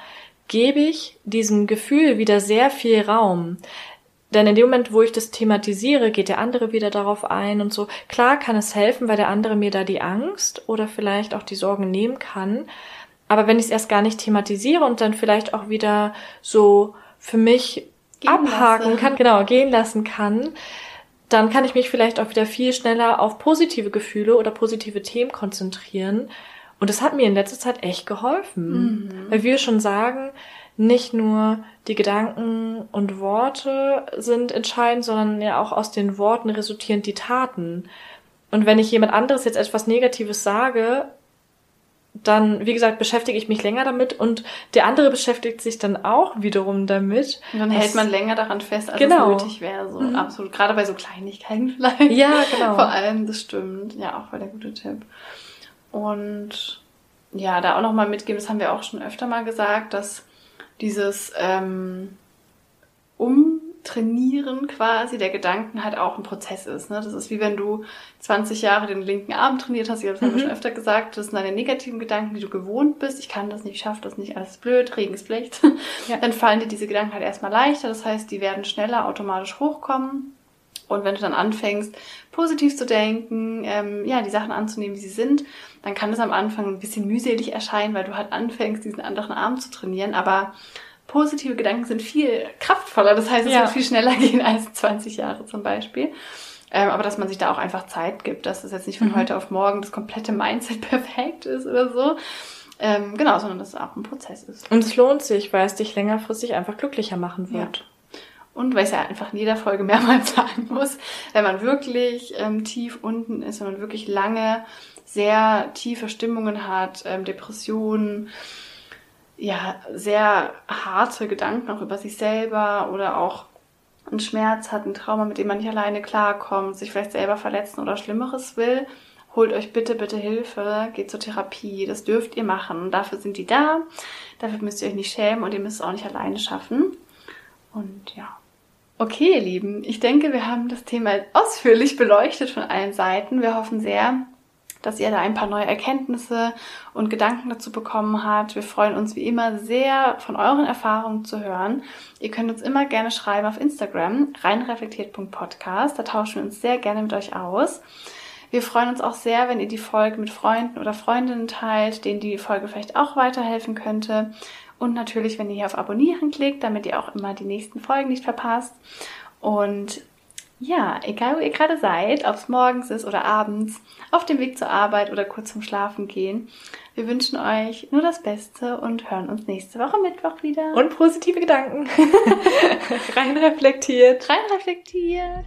S1: gebe ich diesem Gefühl wieder sehr viel Raum. Denn in dem Moment, wo ich das thematisiere, geht der andere wieder darauf ein und so. Klar kann es helfen, weil der andere mir da die Angst oder vielleicht auch die Sorgen nehmen kann. Aber wenn ich es erst gar nicht thematisiere und dann vielleicht auch wieder so für mich gehen abhaken lassen. kann, genau, gehen lassen kann, dann kann ich mich vielleicht auch wieder viel schneller auf positive Gefühle oder positive Themen konzentrieren. Und das hat mir in letzter Zeit echt geholfen. Mhm. Weil wir schon sagen, nicht nur die Gedanken und Worte sind entscheidend, sondern ja auch aus den Worten resultieren die Taten. Und wenn ich jemand anderes jetzt etwas Negatives sage, dann, wie gesagt, beschäftige ich mich länger damit und der andere beschäftigt sich dann auch wiederum damit.
S2: Und dann hält man länger daran fest, als genau. es nötig wäre. So mhm. absolut. Gerade bei so Kleinigkeiten *laughs* vielleicht.
S1: Ja, genau.
S2: Vor allem, das stimmt. Ja, auch voll der gute Tipp. Und ja, da auch nochmal mitgeben, das haben wir auch schon öfter mal gesagt, dass dieses ähm, Umtrainieren quasi der Gedanken halt auch ein Prozess ist. Ne? Das ist wie wenn du 20 Jahre den linken Arm trainiert hast, ich habe es mhm. schon öfter gesagt, das sind deine negativen Gedanken, die du gewohnt bist, ich kann das nicht, ich schaffe das nicht, alles blöd, Regen ist Pflicht. Ja. Dann fallen dir diese Gedanken halt erstmal leichter, das heißt, die werden schneller automatisch hochkommen. Und wenn du dann anfängst, positiv zu denken, ähm, ja, die Sachen anzunehmen, wie sie sind, dann kann es am Anfang ein bisschen mühselig erscheinen, weil du halt anfängst, diesen anderen Arm zu trainieren. Aber positive Gedanken sind viel kraftvoller. Das heißt, es ja. wird viel schneller *laughs* gehen als 20 Jahre zum Beispiel. Ähm, aber dass man sich da auch einfach Zeit gibt, dass es jetzt nicht von mhm. heute auf morgen das komplette Mindset *laughs* perfekt ist oder so. Ähm, genau, sondern dass es auch ein Prozess ist.
S1: Und es lohnt sich, weil es dich längerfristig einfach glücklicher machen wird. Ja.
S2: Und weil ich es ja einfach in jeder Folge mehrmals *laughs* sagen muss, wenn man wirklich ähm, tief unten ist, wenn man wirklich lange sehr tiefe Stimmungen hat, ähm, Depressionen, ja, sehr harte Gedanken auch über sich selber oder auch einen Schmerz hat, ein Trauma, mit dem man nicht alleine klarkommt, sich vielleicht selber verletzen oder Schlimmeres will, holt euch bitte, bitte Hilfe, geht zur Therapie, das dürft ihr machen. Dafür sind die da, dafür müsst ihr euch nicht schämen und ihr müsst es auch nicht alleine schaffen. Und ja. Okay, ihr Lieben, ich denke, wir haben das Thema ausführlich beleuchtet von allen Seiten. Wir hoffen sehr, dass ihr da ein paar neue Erkenntnisse und Gedanken dazu bekommen habt. Wir freuen uns wie immer sehr, von euren Erfahrungen zu hören. Ihr könnt uns immer gerne schreiben auf Instagram, reinreflektiert.podcast. Da tauschen wir uns sehr gerne mit euch aus. Wir freuen uns auch sehr, wenn ihr die Folge mit Freunden oder Freundinnen teilt, denen die Folge vielleicht auch weiterhelfen könnte. Und natürlich, wenn ihr hier auf Abonnieren klickt, damit ihr auch immer die nächsten Folgen nicht verpasst. Und ja, egal wo ihr gerade seid, ob es morgens ist oder abends, auf dem Weg zur Arbeit oder kurz zum Schlafen gehen, wir wünschen euch nur das Beste und hören uns nächste Woche Mittwoch wieder.
S1: Und positive Gedanken. *laughs* *laughs* Rein reflektiert.
S2: Rein reflektiert.